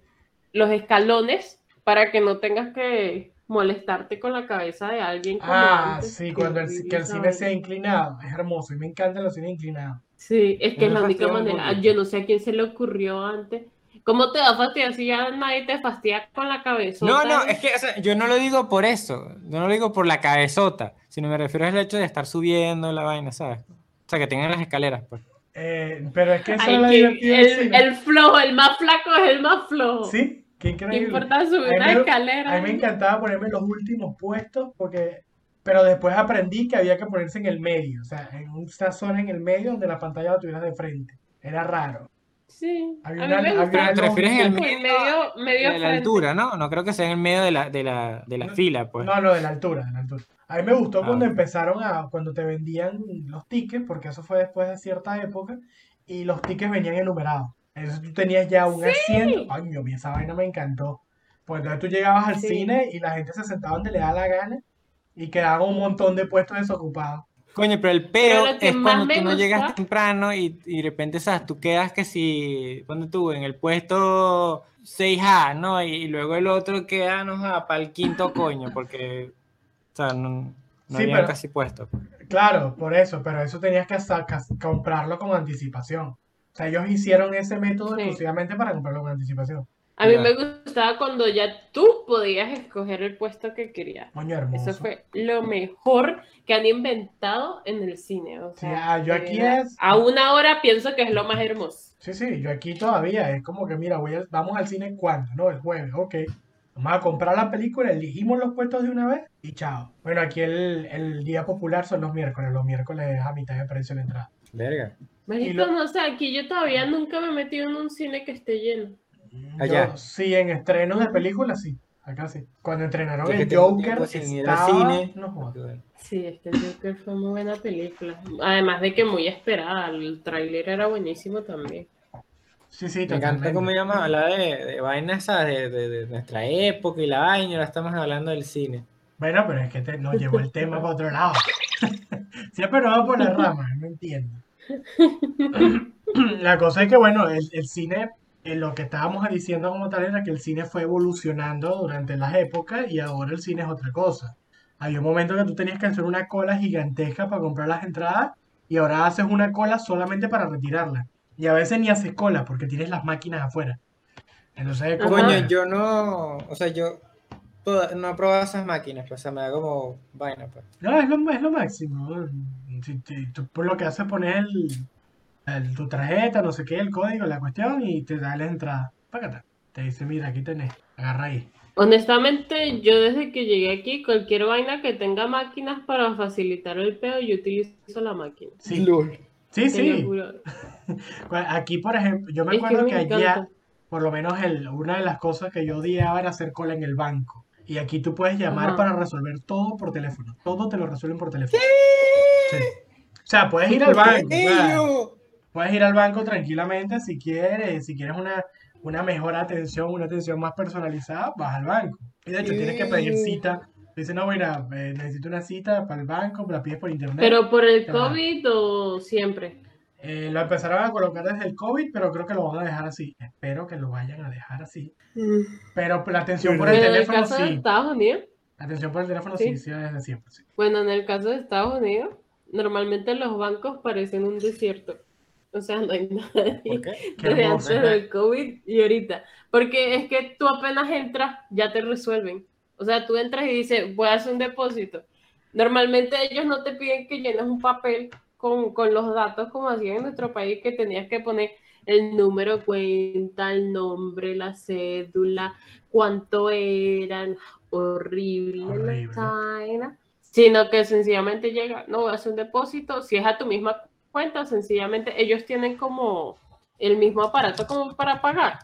los escalones para que no tengas que molestarte con la cabeza de alguien. como Ah, antes, sí, cuando el, que el cine sea inclinado. Es hermoso. Y me encantan los cines inclinados. Sí, es que es la única manera. Yo no sé a quién se le ocurrió antes. ¿Cómo te va a fastidiar si ya nadie te fastidia con la cabeza? No, no, es que o sea, yo no lo digo por eso. Yo no lo digo por la cabezota, sino me refiero al hecho de estar subiendo la vaina, ¿sabes? O sea, que tengan las escaleras, pues. Eh, pero es que eso Ay, es lo que divertido del el, el flojo, el más flaco es el más flojo. Sí, qué ¿Qué increíble. importa subir A mí una me- escalera? A mí me encantaba ponerme en los últimos puestos porque, pero después aprendí que había que ponerse en el medio, o sea, en una zona en el medio donde la pantalla la tuvieras de frente. Era raro. Sí. Había a mí una- me había gustaba una ¿Te refieres en el medio? medio, medio De la altura, ¿no? No creo que sea en el medio de la, de la, de la No, fila, pues. No, no, de la altura, de la altura. A mí me gustó Ah, cuando empezaron a, cuando te vendían los tickets, porque eso fue después de cierta época, y los tickets venían enumerados. Entonces tú tenías ya un asiento. Ay, a mí esa vaina me encantó. Pues entonces tú llegabas al Sí. cine y la gente se sentaba donde le da la gana y quedaban un montón de puestos desocupados. Coño, pero el peo es cuando tú no llegas temprano y, y de repente, ¿sabes? Tú quedas que si, cuando tú, en el puesto 6A, ¿no? Y, y luego el otro queda, no para el quinto coño, porque, o sea, no, no Sí, habían pero- casi puesto. Claro, por eso, pero eso tenías que comprarlo con anticipación. O sea, ellos hicieron ese método Sí. exclusivamente para comprarlo con anticipación. A mí me gustaba cuando ya tú podías escoger el puesto que querías. Coño, hermoso. Eso fue lo mejor que han inventado en el cine. O Sí, sea, ah, yo de aquí verdad, es- A una hora pienso que es lo más hermoso. Sí, sí, yo aquí todavía es como que, mira, voy a- vamos al cine cuándo, ¿no? El jueves, ok. Vamos a comprar la película, elegimos los puestos de una vez y chao. Bueno, aquí el, el día popular son los miércoles, los miércoles es a mitad de precio la entrada. Verga. Marico, lo- no sé, aquí yo todavía nunca me he metido en un cine que esté lleno. Allá. Yo, sí, en estrenos de películas, sí, acá sí. Cuando entrenaron Yo que el tengo Joker, estaba... cine. No. Sí, es que el Joker fue muy buena película. Además de que muy esperada. El tráiler era buenísimo también. Sí, sí, Me encanta cómo llama hablar de, de vainas de- de nuestra época y la vaina, ahora estamos hablando del cine. Bueno, pero es que te- nos llevó el tema para otro lado. Siempre nos va por las ramas, no entiendo. La cosa es que, bueno, el, el cine, eh, lo que estábamos diciendo como tal era que el cine fue evolucionando durante las épocas y ahora el cine es otra cosa. Había un momento que tú tenías que hacer una cola gigantesca para comprar las entradas y ahora haces una cola solamente para retirarla. Y a veces ni haces cola porque tienes las máquinas afuera. Entonces, como... Coño, yo no, o sea, yo toda- no he probado esas máquinas, pues, o sea, me da como vaina, pues. No, es lo, es lo máximo. Si, si tú por lo que haces es poner el, el- tu tarjeta, no sé qué, el código, la cuestión, y te da la entrada. Págata. Te dice, mira, aquí tenés, agarra ahí. Honestamente, yo desde que llegué aquí, cualquier vaina que tenga máquinas para facilitar el peo, yo utilizo la máquina. Sí, sí, sí. Aquí, por ejemplo, yo me Es que acuerdo me que allá, por lo menos el, una de las cosas que yo odiaba era hacer cola en el banco. Y aquí tú puedes llamar Ajá. para resolver todo por teléfono. Todo te lo resuelven por teléfono. Sí. O sea, puedes ir al banco. Puedes ir al banco tranquilamente si quieres, si quieres una, una mejor atención, una atención más personalizada, vas al banco. Y de hecho tienes que pedir cita. Dice, no, mira, eh, necesito una cita para el banco, la pides por internet. Pero por el va. COVID o siempre. Eh, lo empezaron a colocar desde el COVID, pero creo que lo van a dejar así. Espero que lo vayan a dejar así. Pero la atención por el Pero en el teléfono caso de sí. Estados Unidos, La atención por el teléfono sí, Sí. sí, desde siempre. Sí. bueno, en el caso de Estados Unidos, normalmente los bancos parecen un desierto. O sea, no hay nadie. ¿Por qué? Qué desde hermoso. antes del COVID y ahorita. Porque es que tú apenas entras, ya te resuelven. O sea, tú entras y dices, voy a hacer un depósito. Normalmente ellos no te piden que llenes un papel con, con los datos como hacían en nuestro país, que tenías que poner el número de cuenta, el nombre, la cédula, cuánto eran, horrible, la Horrible. vaina. Sino que sencillamente llega, no voy a hacer un depósito, si es a tu misma cuenta, sencillamente ellos tienen como el mismo aparato como para pagar.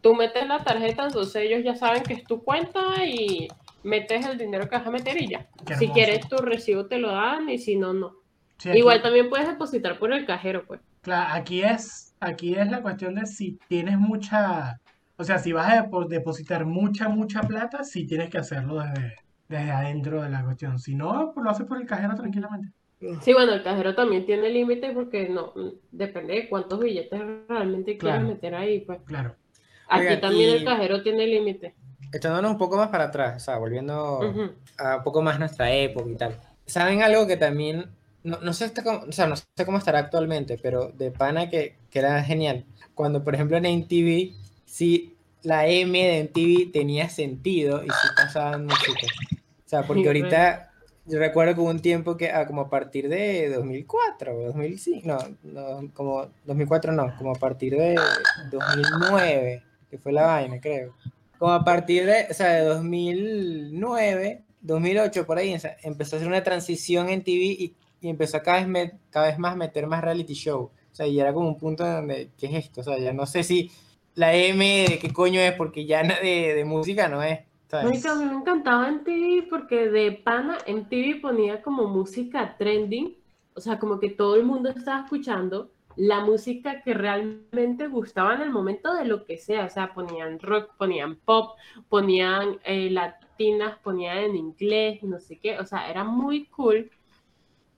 Tú metes la tarjeta, entonces ellos ya saben que es tu cuenta y metes el dinero que vas a meter y ya. Si quieres tu recibo te lo dan y si no, no. Sí, aquí- Igual también puedes depositar por el cajero, pues. Claro, aquí es, aquí es la cuestión de si tienes mucha, o sea, si vas a depo- depositar mucha, mucha plata, sí tienes que hacerlo desde, desde adentro de la cuestión. Si no, pues lo haces por el cajero tranquilamente. Sí, bueno, el cajero también tiene límite porque no, depende de cuántos billetes realmente quieres Claro. meter ahí, pues. Claro. Aquí también y- el cajero tiene límite. Echándonos un poco más para atrás, o sea, volviendo a un poco más nuestra época y tal. ¿Saben algo que también, no, no sé, hasta cómo, o sea, no sé cómo estará actualmente, pero de pana que, que era genial? Cuando, por ejemplo, en MTV, sí, la M de MTV tenía sentido y sí pasaban música. O sea, porque ahorita, yo recuerdo que hubo un tiempo que, ah, como a partir de 2004 o 2005, no, no, como 2004 no, como a partir de 2009, que fue la vaina, creo como a partir de, o sea, de 2009, 2008, por ahí, o sea, empezó a hacer una transición en TV y, y empezó a cada vez, me- cada vez más meter más reality show. O sea, y era como un punto donde, ¿qué es esto? O sea, ya no sé si la M de qué coño es, porque ya de, de música no es. Marica, a mí me encantaba en TV porque de pana en TV ponía como música trending, o sea, como que todo el mundo estaba escuchando la música que realmente gustaba en el momento de lo que sea, o sea, ponían rock, ponían pop, ponían eh, latinas, ponían en inglés, no sé qué, o sea, era muy cool.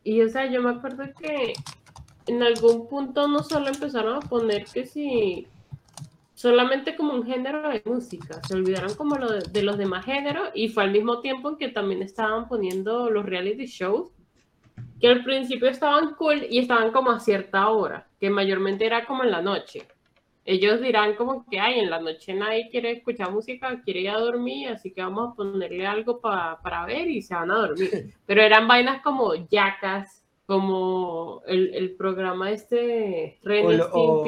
Y, o sea, yo me acuerdo que en algún punto no solo empezaron a poner que si solamente como un género de música, se olvidaron como lo de, de los demás géneros y fue al mismo tiempo en que también estaban poniendo los reality shows, que al principio estaban cool y estaban como a cierta hora, que mayormente era como en la noche. Ellos dirán como que, ay, en la noche nadie quiere escuchar música, quiere ir a dormir, así que vamos a ponerle algo pa- para ver y se van a dormir. Pero eran vainas como yacas, como el, el programa este, Ren O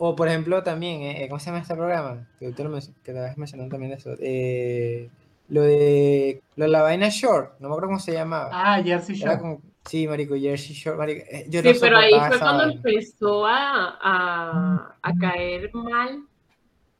o- por ejemplo también, eh, ¿cómo se llama este programa? Que tú lo que te habías mencionado también de eso. Eh, lo de lo de la vaina short, no me acuerdo cómo se llamaba. Ah, Jersey Era Shore. como, sí, marico, Jersey Shore, marico. eh, Yo Sí, no pero ahí fue cuando vaina. empezó a, a, a caer mal,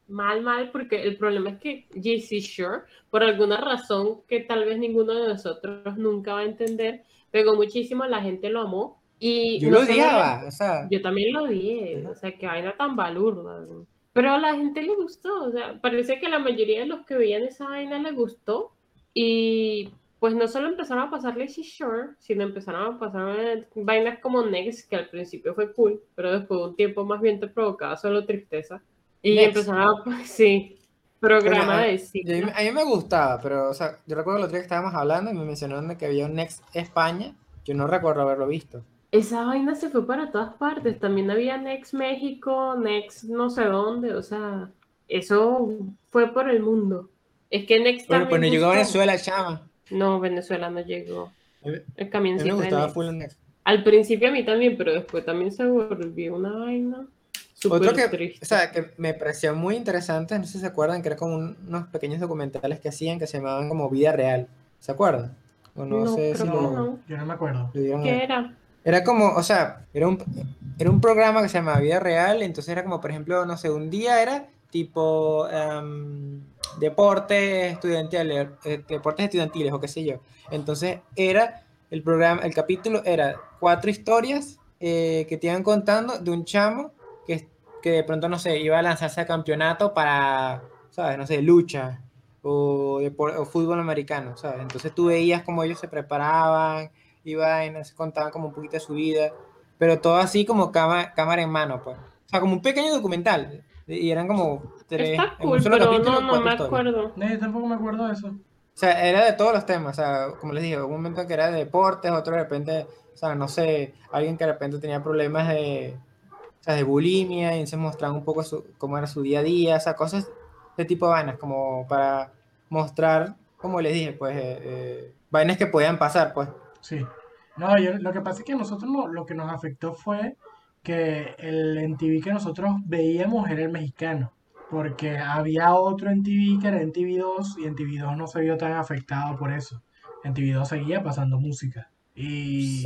mal, mal, porque el problema es que JC Shore, por alguna razón que tal vez ninguno de nosotros nunca va a entender, pegó muchísimo, la gente lo amó. Y Yo lo odiaba, o sea, Yo también lo odié, o sea, qué vaina tan balurda. ¿no? Pero a la gente le gustó, o sea, parece que la mayoría de los que veían esa vaina les gustó. Y pues no solo empezaron a pasar Lazy Shore, sino empezaron a pasar eh, vainas como Next, que al principio fue cool, pero después de un tiempo más bien te provocaba solo tristeza. Y Next. empezaron a, pues, sí, programa de cine. a mí me gustaba, pero, o sea, yo recuerdo el otro día que estábamos hablando y me mencionaron que había un Next España. Yo no recuerdo haberlo visto. Esa vaina se fue para todas partes. También había Next México, Next no sé dónde. O sea, eso fue por el mundo. Es que Next Bueno, pues no también llegó a Venezuela, chama. No, Venezuela no llegó. El a mí me de gustaba Next. full Next. Al principio a mí también, pero después también se volvió una vaina Otro que, triste. o sea, que me pareció muy interesante, no sé si se acuerdan, que era como un- unos pequeños documentales que hacían que se llamaban como Vida Real. ¿Se acuerdan? O no, No, sé si creo que lo, no. Yo no me acuerdo. ¿Qué era? Era como, o sea, era un, era un programa que se llamaba Vida Real, entonces era como, por ejemplo, no sé, un día era tipo em, deportes estudiantiles, eh, deportes estudiantiles o qué sé yo. Entonces era el programa, el capítulo era cuatro historias eh, que te iban contando de un chamo que, que de pronto, no sé, iba a lanzarse a campeonato para, ¿sabes? No sé, lucha o, o fútbol americano, ¿sabes? Entonces tú veías cómo ellos se preparaban y vainas, contaban como un poquito de su vida, pero todo así como cama- cámara en mano, pues. O sea, como un pequeño documental. Y eran como tres, Está en un cool, solo pero capítulo, no, no me acuerdo. No, yo tampoco me acuerdo de eso. O sea, era de todos los temas, o sea, como les dije, hubo un momento que era de deportes, otro de repente, o sea, no sé, alguien que de repente tenía problemas de, o sea, de bulimia y se mostraban un poco su- cómo era su día a día, o sea, cosas de tipo de vainas, como para mostrar, como les dije, pues, eh, eh, vainas que podían pasar, pues. Sí. No, yo- lo que pasa es que nosotros no- lo que nos afectó fue que el NTV que nosotros veíamos era el mexicano. Porque había otro NTV que era NTV2 y NTV2 no se vio tan afectado por eso. NTV2 seguía pasando música. Y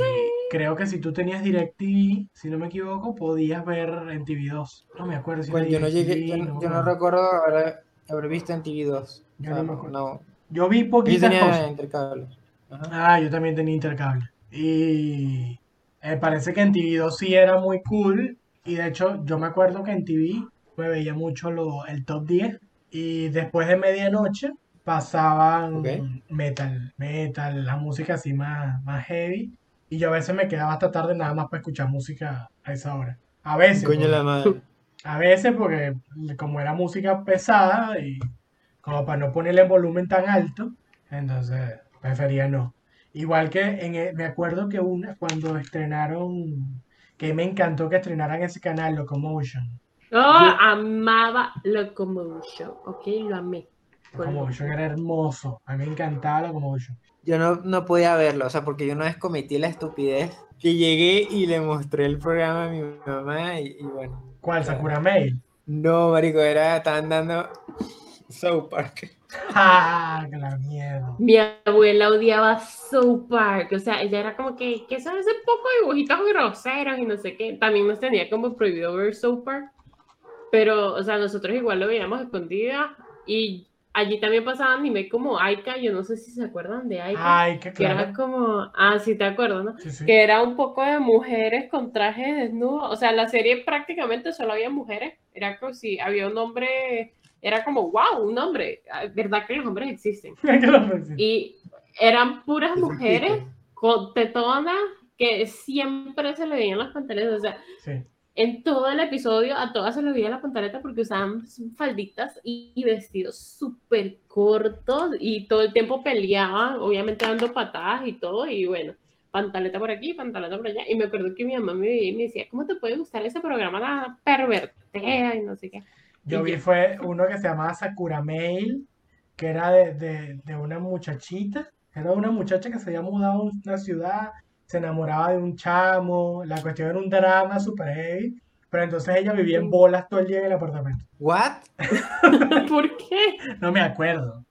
creo que si tú tenías DirecTV, si no me equivoco, podías ver NTV2. No me acuerdo si Bueno, yo no llegué, DirecTV, yo, no yo recuerdo haber, haber visto en TV2. O Yo sea, no me no, acuerdo. no. Yo vi Yo poquitas tenía cosas. Ah, yo también tenía intercable. Y eh, parece que en TV2 sí era muy cool. Y de hecho, yo me acuerdo que en TV me veía mucho lo, el top 10. Y después de medianoche pasaban metal, metal, la música así más, más heavy. Y yo a veces me quedaba hasta tarde nada más para escuchar música a esa hora. A veces. Coño porque- la madre. a veces porque como era música pesada y como para no ponerle volumen tan alto, entonces prefería no. Igual que en e- me acuerdo que una, cuando estrenaron, que me encantó que estrenaran ese canal, Locomotion. Oh, amaba Locomotion. Ok, lo amé. Locomotion era hermoso. A mí me encantaba Locomotion. Yo no, no podía verlo, o sea, porque yo una vez cometí la estupidez que llegué y le mostré el programa a mi mamá y, y bueno. ¿Cuál? Sakura Mail. No, marico, era, estaban dando South Park. ¡Ah! ¡Que la mierda! Mi abuela odiaba South Park, o sea, ella era como que, ¿qué son ese poco de dibujitos groseros y no sé qué? También nos tenía como prohibido ver South Park, pero, o sea, nosotros igual lo veíamos escondida y allí también pasaba anime como Aika, yo no sé si se acuerdan de Aika, ¡Ay, qué que era claro! como, ah, sí te acuerdas, ¿no? Sí, sí. Que era un poco de mujeres con trajes desnudos, o sea, la serie prácticamente solo había mujeres, era como si había un hombre, era como, wow, un hombre, Ah, ¿verdad que los hombres existen? Y eran puras mujeres con tetonas que siempre se le veían las pantallas. O sea, Sí. en todo el episodio a todas se les veía la pantaleta porque usaban falditas y, y vestidos súper cortos y todo el tiempo peleaban, obviamente dando patadas y todo, y bueno, pantaleta por aquí, pantaleta por allá. Y me acuerdo que mi mamá me veía y me decía, ¿cómo te puede gustar ese programa tan pervertida y no sé qué? Yo vi fue uno que se llamaba Sakura Mail, que era de, de, de una muchachita, era una muchacha que se había mudado a una ciudad, se enamoraba de un chamo, la cuestión era un drama super heavy, pero entonces ella vivía en bolas todo el día en el apartamento. ¿What? ¿Por qué? No me acuerdo.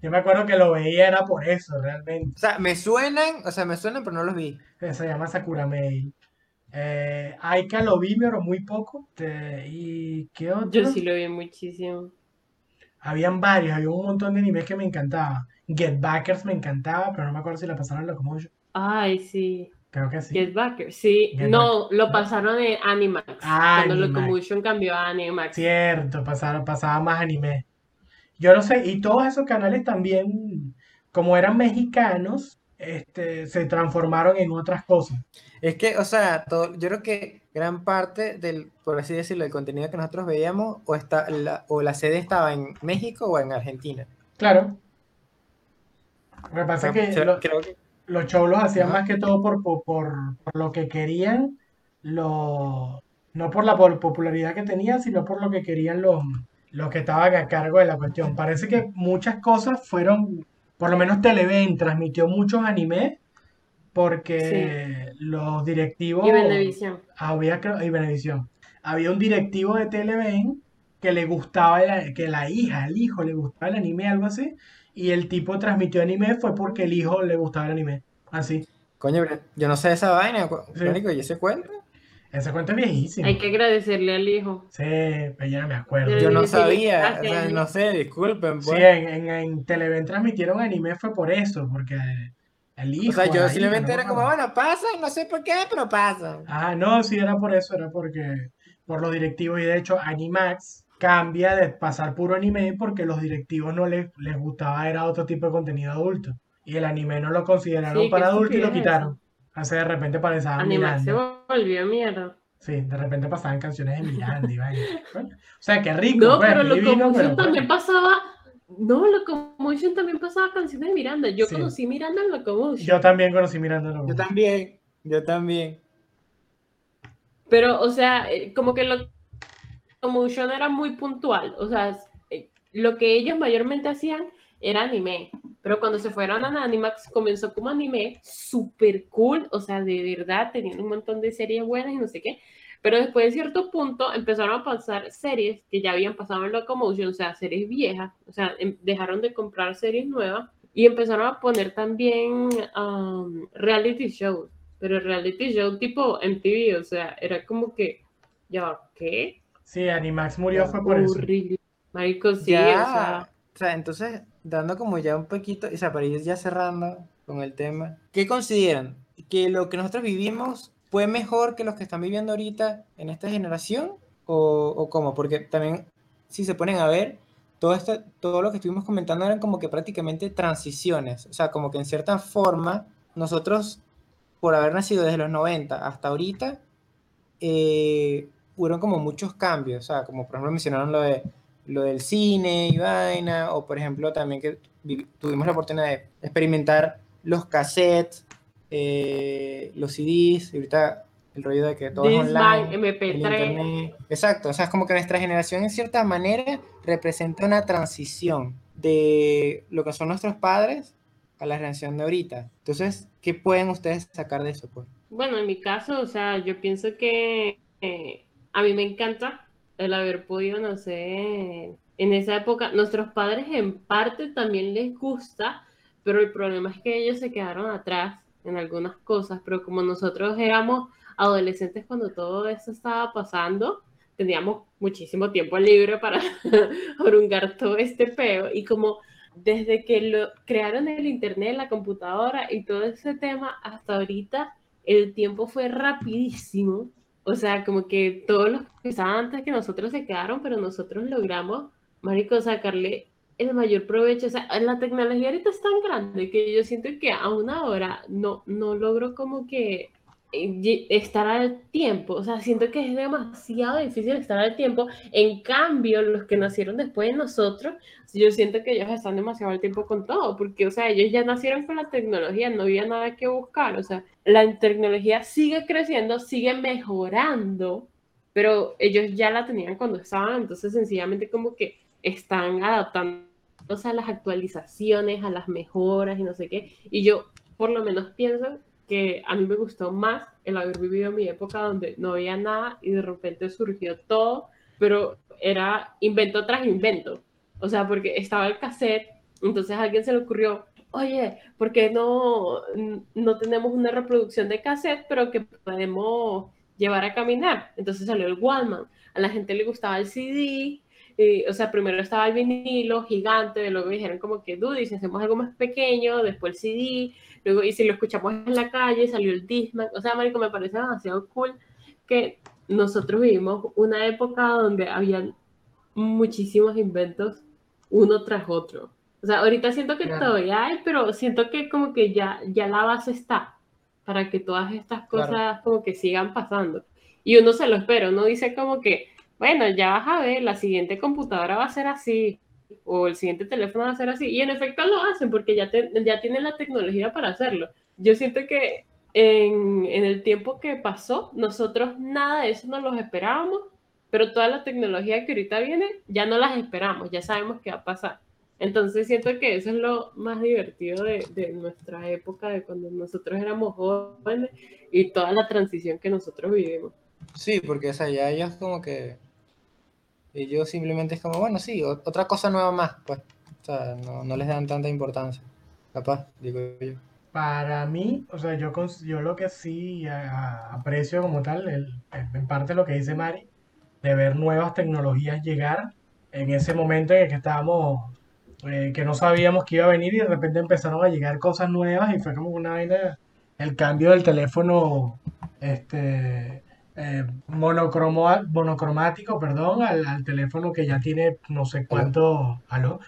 Yo me acuerdo que lo veía era por eso, realmente. O sea, me suenan, o sea, me suenan, pero no los vi. que Se llama Sakura Mail. Eh, Aika lo vi, pero muy poco. Te- ¿Y qué otro? Yo sí lo vi muchísimo. Habían varios, había un montón de animes que me encantaba. Get Backers me encantaba, pero no me acuerdo si la pasaron en Locomotion. Ay, sí. Creo que sí. Get Backer. Sí, Get no, lo pasaron en Animax. Ah, cuando Animax. Locomotion cambió a Animax. Cierto, pasaron, pasaba más anime. Yo no sé, y todos esos canales también, como eran mexicanos, este, se transformaron en otras cosas. Es que, o sea, todo, yo creo que gran parte del, por así decirlo, del contenido que nosotros veíamos, o, está, la, o la sede estaba en México o en Argentina. Claro. Lo que O pasa sea, es que se- lo- creo que los shows los hacían más que todo por, por, por, por lo que querían, lo, no por la por- popularidad que tenían, sino por lo que querían los, los que estaban a cargo de la cuestión. Parece que muchas cosas fueron, por lo menos Televen transmitió muchos animes porque los directivos... Y Venevisión. había y. Había un directivo de Televen que le gustaba el- que la hija, el hijo le gustaba el anime, algo así, y el tipo transmitió anime fue porque el hijo le gustaba el anime. Así. Coño, yo no sé esa vaina, Sí. Mónico, ¿y ese cuento? Ese cuento es viejísimo. Hay que agradecerle al hijo. Sí, pero ya no me acuerdo. Yo no sí, sabía, o sea, no sé, disculpen, Sí, pues. en, en, en Televen transmitieron anime fue por eso, porque el hijo. O sea, la yo simplemente no era como, bueno, pasa, no sé por qué, pero pasa. Ah, no, sí, era por eso, era porque por los directivos y de hecho Animax cambia de pasar puro anime porque los directivos no les, les gustaba, era otro tipo de contenido adulto. Y el anime no lo consideraron Sí, para adultos y lo quitaron. O sea, de repente pasaban Animax se Miranda. volvió mierda. Sí, de repente pasaban canciones de Miranda y vaina. Bueno, o sea, qué rico, No, pues, pero Locomotion pero también pasaba. No, Locomotion también pasaba canciones de Miranda. Yo Sí. conocí Miranda en Locomotion. Yo también conocí Miranda. Yo Locomotion. también, yo también. Pero, o sea, eh, como que Locomotion era muy puntual. O sea, eh, lo que ellos mayormente hacían era anime. Pero cuando se fueron a Animax, comenzó como anime súper cool. O sea, de verdad, tenían un montón de series buenas y no sé qué. Pero después de cierto punto empezaron a pasar series que ya habían pasado en Locomotion, o sea, series viejas, o sea, em- dejaron de comprar series nuevas y empezaron a poner también um, reality shows, pero reality show tipo MTV, o sea, era como que, ya, ¿qué? Sí, Animax murió fue por eso. Marico, sí, ya, o sea, o sea, entonces, dando como ya un poquito, o sea, para ir ya cerrando con el tema, ¿qué consideran? ¿Que lo que nosotros vivimos fue mejor que los que están viviendo ahorita en esta generación? ¿O, o cómo? Porque también, si se ponen a ver, todo, esto, todo lo que estuvimos comentando eran como que prácticamente transiciones, o sea, como que en cierta forma, nosotros, por haber nacido desde los 90 hasta ahorita, eh, hubieron como muchos cambios, o sea, como por ejemplo mencionaron lo de lo del cine y vaina, o por ejemplo también que vi- tuvimos la oportunidad de experimentar los cassettes, eh, los CDs, y ahorita el rollo de que todo es Discman, online, el MP3, internet. Exacto, o sea, es como que nuestra generación en cierta manera representa una transición de lo que son nuestros padres a la generación de ahorita. Entonces, ¿qué pueden ustedes sacar de eso? Pues? Bueno, en mi caso, o sea, yo pienso que eh, a mí me encanta el haber podido nacer en esa época. Nuestros padres en parte también les gusta, pero el problema es que ellos se quedaron atrás en algunas cosas, pero como nosotros éramos adolescentes cuando todo eso estaba pasando, teníamos muchísimo tiempo libre para orungar todo este peo y como desde que lo crearon el internet, la computadora y todo ese tema hasta ahorita el tiempo fue rapidísimo. O sea, como que todos los que estaban antes que nosotros se quedaron, pero nosotros logramos, marico, sacarle el mayor provecho. O sea, la tecnología ahorita es tan grande que yo siento que aún ahora no, no logro como que estar al tiempo. O sea, siento que es demasiado difícil estar al tiempo. En cambio, los que nacieron después de nosotros, yo siento que ellos están demasiado al tiempo con todo, porque, o sea, ellos ya nacieron con la tecnología, no había nada que buscar. O sea, la tecnología sigue creciendo, sigue mejorando, pero ellos ya la tenían cuando estaban, entonces sencillamente como que están adaptándose a las actualizaciones, a las mejoras y no sé qué. Y yo por lo menos pienso que a mí me gustó más el haber vivido mi época donde no había nada y de repente surgió todo, pero era invento tras invento. O sea, porque estaba el cassette, entonces a alguien se le ocurrió, oye, ¿por qué no, no tenemos una reproducción de cassette, pero que podemos llevar a caminar? Entonces salió el Walkman. A la gente le gustaba el CD, y, o sea, primero estaba el vinilo gigante, luego dijeron como que, dude, si hacemos algo más pequeño, después el CD, luego, y si lo escuchamos en la calle, salió el Discman, o sea, Marico, me parece demasiado cool que nosotros vivimos una época donde habían muchísimos inventos uno tras otro. O sea, ahorita siento que Claro. todavía hay, pero siento que como que ya, ya la base está para que todas estas cosas Claro. como que sigan pasando. Y uno se lo espera, uno dice como que, bueno, ya vas a ver, la siguiente computadora va a ser así, o el siguiente teléfono va a ser así. Y en efecto lo hacen porque ya, te- ya tienen la tecnología para hacerlo. Yo siento que en, en el tiempo que pasó, nosotros nada de eso nos los esperábamos, pero toda la tecnología que ahorita viene, ya no las esperamos, ya sabemos qué va a pasar. Entonces siento que eso es lo más divertido de, de nuestra época, de cuando nosotros éramos jóvenes y toda la transición que nosotros vivimos. Sí, porque, o sea, ya ellos como que. Ellos simplemente es como, bueno, sí, otra cosa nueva más, pues. O sea, no, no les dan tanta importancia. Capaz, digo yo. Para mí, o sea, yo, yo lo que sí a- aprecio como tal, el- en parte lo que dice Mari, de ver nuevas tecnologías llegar en ese momento en el que estábamos, eh, que no sabíamos que iba a venir y de repente empezaron a llegar cosas nuevas y fue como una vaina, el cambio del teléfono, este, eh, monocromo- monocromático, perdón, al, al teléfono que ya tiene no sé cuánto, aló,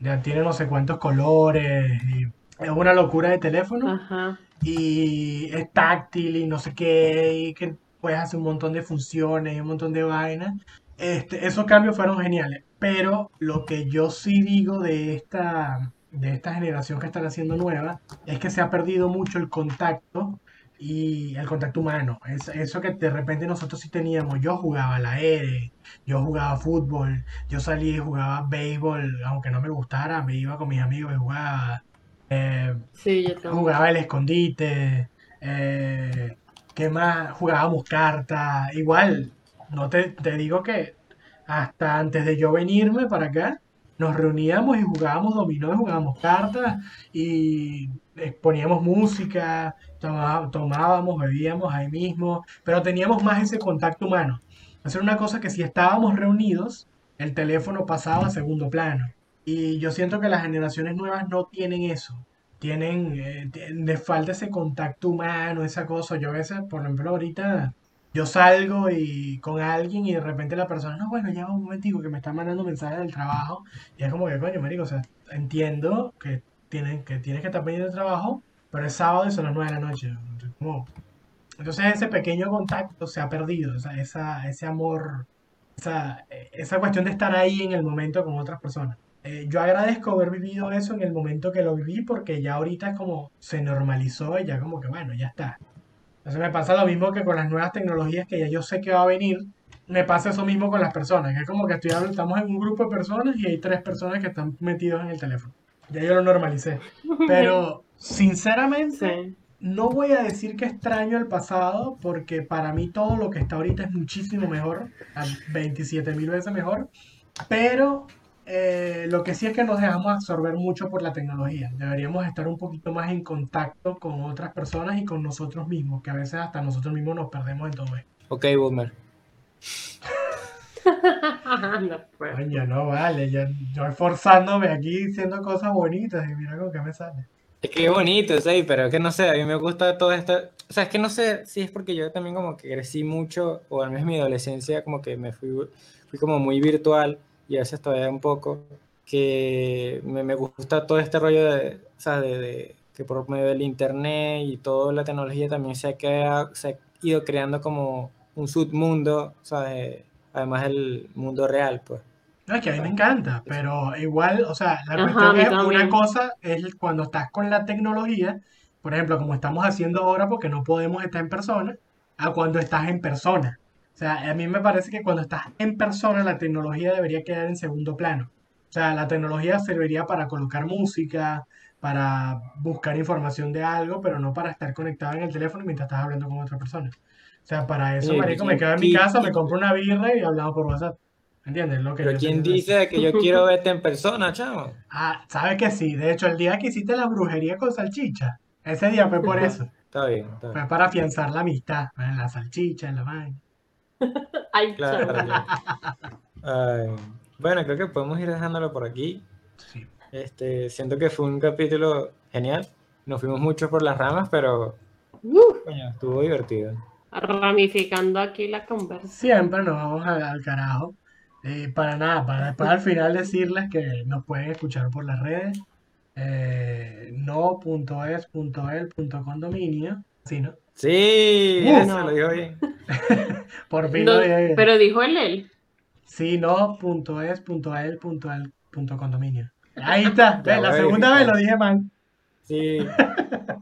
ya tiene no sé cuántos colores y es una locura de teléfono Ajá. y es táctil y no sé qué, y que puedes hacer un montón de funciones y un montón de vainas. Este, esos cambios fueron geniales, pero lo que yo sí digo de esta, de esta generación que están haciendo nueva es que se ha perdido mucho el contacto y el contacto humano. Es, eso que de repente nosotros sí teníamos. Yo jugaba al aire, yo jugaba fútbol, yo salía y jugaba béisbol, aunque no me gustara, me iba con mis amigos y jugaba. Eh, Sí, yo también. Jugaba el escondite, eh, ¿qué más? Jugábamos cartas, igual, no te, te digo que hasta antes de yo venirme para acá, nos reuníamos y jugábamos dominó jugábamos cartas y poníamos música, tomábamos, bebíamos ahí mismo, pero teníamos más ese contacto humano. Hacer una cosa que si estábamos reunidos, el teléfono pasaba a segundo plano. Y yo siento que las generaciones nuevas no tienen eso tienen, eh, les falta ese contacto humano, esa cosa. Yo a veces, por ejemplo, ahorita yo salgo y con alguien y de repente la persona, no, bueno, ya un momentico que me está mandando mensajes del trabajo y es como que, coño, marico, o sea, entiendo que, tienen, que tienes que estar pendiente del trabajo, pero es sábado y son las 9 de la noche. Como- entonces ese pequeño contacto se ha perdido, o sea, esa, ese amor, esa, esa cuestión de estar ahí en el momento con otras personas. Eh, yo agradezco haber vivido eso en el momento que lo viví porque ya ahorita es como se normalizó y ya como que bueno, ya está. Entonces me pasa lo mismo que con las nuevas tecnologías que ya yo sé que va a venir, me pasa eso mismo con las personas, que es como que estoy, habl- estamos en un grupo de personas y hay tres personas que están metidos en el teléfono. Ya yo lo normalicé. Pero sinceramente Sí. no voy a decir que extraño el pasado porque para mí todo lo que está ahorita es muchísimo mejor, a 27 mil veces mejor, pero eh, lo que sí es que nos dejamos absorber mucho por la tecnología. Deberíamos estar un poquito más en contacto con otras personas y con nosotros mismos, que a veces hasta nosotros mismos nos perdemos en todo esto. Ok, Boomer. no puedo. Coño, no vale, yo, yo esforzándome aquí diciendo cosas bonitas y mira con qué me sale. Es que es bonito, sí, pero es que no sé, a mí me gusta todo esto. O sea, es que no sé si es porque yo también como que crecí mucho, o al menos mi adolescencia como que me fui, fui como muy virtual y a veces todavía un poco, que me, me gusta todo este rollo de, o sea, de, de que por medio del internet y toda la tecnología también se ha, se ha ido creando como un submundo, ¿sabes? Además del mundo real, pues. No, es que a mí me encanta, pero igual, o sea, la Ajá, cuestión es una también. cosa es cuando estás con la tecnología, por ejemplo, como estamos haciendo ahora porque no podemos estar en persona, a cuando estás en persona. O sea, a mí me parece que cuando estás en persona la tecnología debería quedar en segundo plano. O sea, la tecnología serviría para colocar música, para buscar información de algo, pero no para estar conectado en el teléfono mientras estás hablando con otra persona. O sea, para eso, Oye, marico, me ¿quién- quedo en mi casa, me compro una birra y hablamos por WhatsApp. ¿Entiendes? Lo que Pero ¿quién dice que yo quiero verte en persona, chavo? Ah, sabes que sí. De hecho, el día que hiciste la brujería con salchicha, ese día fue por eso. Está bien, está bien. Fue para afianzar la amistad. En la salchicha, en la vaina. Ay, Claro. chavo. Ay, bueno, creo que podemos ir dejándolo por aquí. Sí. Este, siento que fue un capítulo genial. Nos fuimos mucho por las ramas, pero Uh, coño, estuvo divertido. ramificando aquí la conversa. Siempre nos vamos al, al carajo. Eh, para nada, para después al final decirles que nos pueden escuchar por las redes. Eh, no.es.el.condominio. Sí, ¿no? Sí, Uh, eso no. lo dijo bien. Por fin No, lo dije bien. pero dijo el él. Sí, no.es.el.condominio. Ahí está. Ya Ve, la voy a segunda vez lo dije mal. Sí,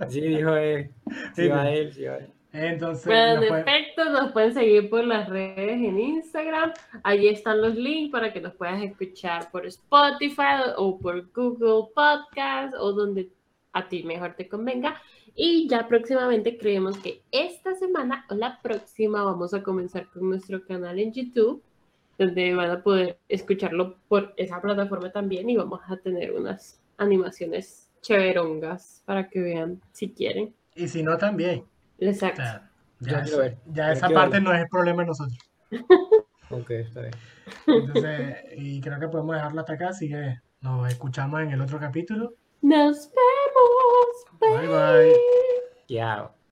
sí, dijo él. Sí, Sí, va él, sí, va él. Entonces, Bueno, nos en pueden- efecto, nos pueden seguir por las redes en Instagram. Allí están los links para que nos puedas escuchar por Spotify o por Google Podcast o donde a ti mejor te convenga. Y ya próximamente creemos que esta semana o la próxima vamos a comenzar con nuestro canal en YouTube, donde van a poder escucharlo por esa plataforma también y vamos a tener unas animaciones chéverongas para que vean si quieren. y si no, también. O Exacto. ya, ver. esa- ya esa parte ver. no es problema de nosotros. Ok, está bien. Entonces, y creo que podemos dejarlo hasta acá, así que nos escuchamos en el otro capítulo. Nos vemos. Bye bye. Chao.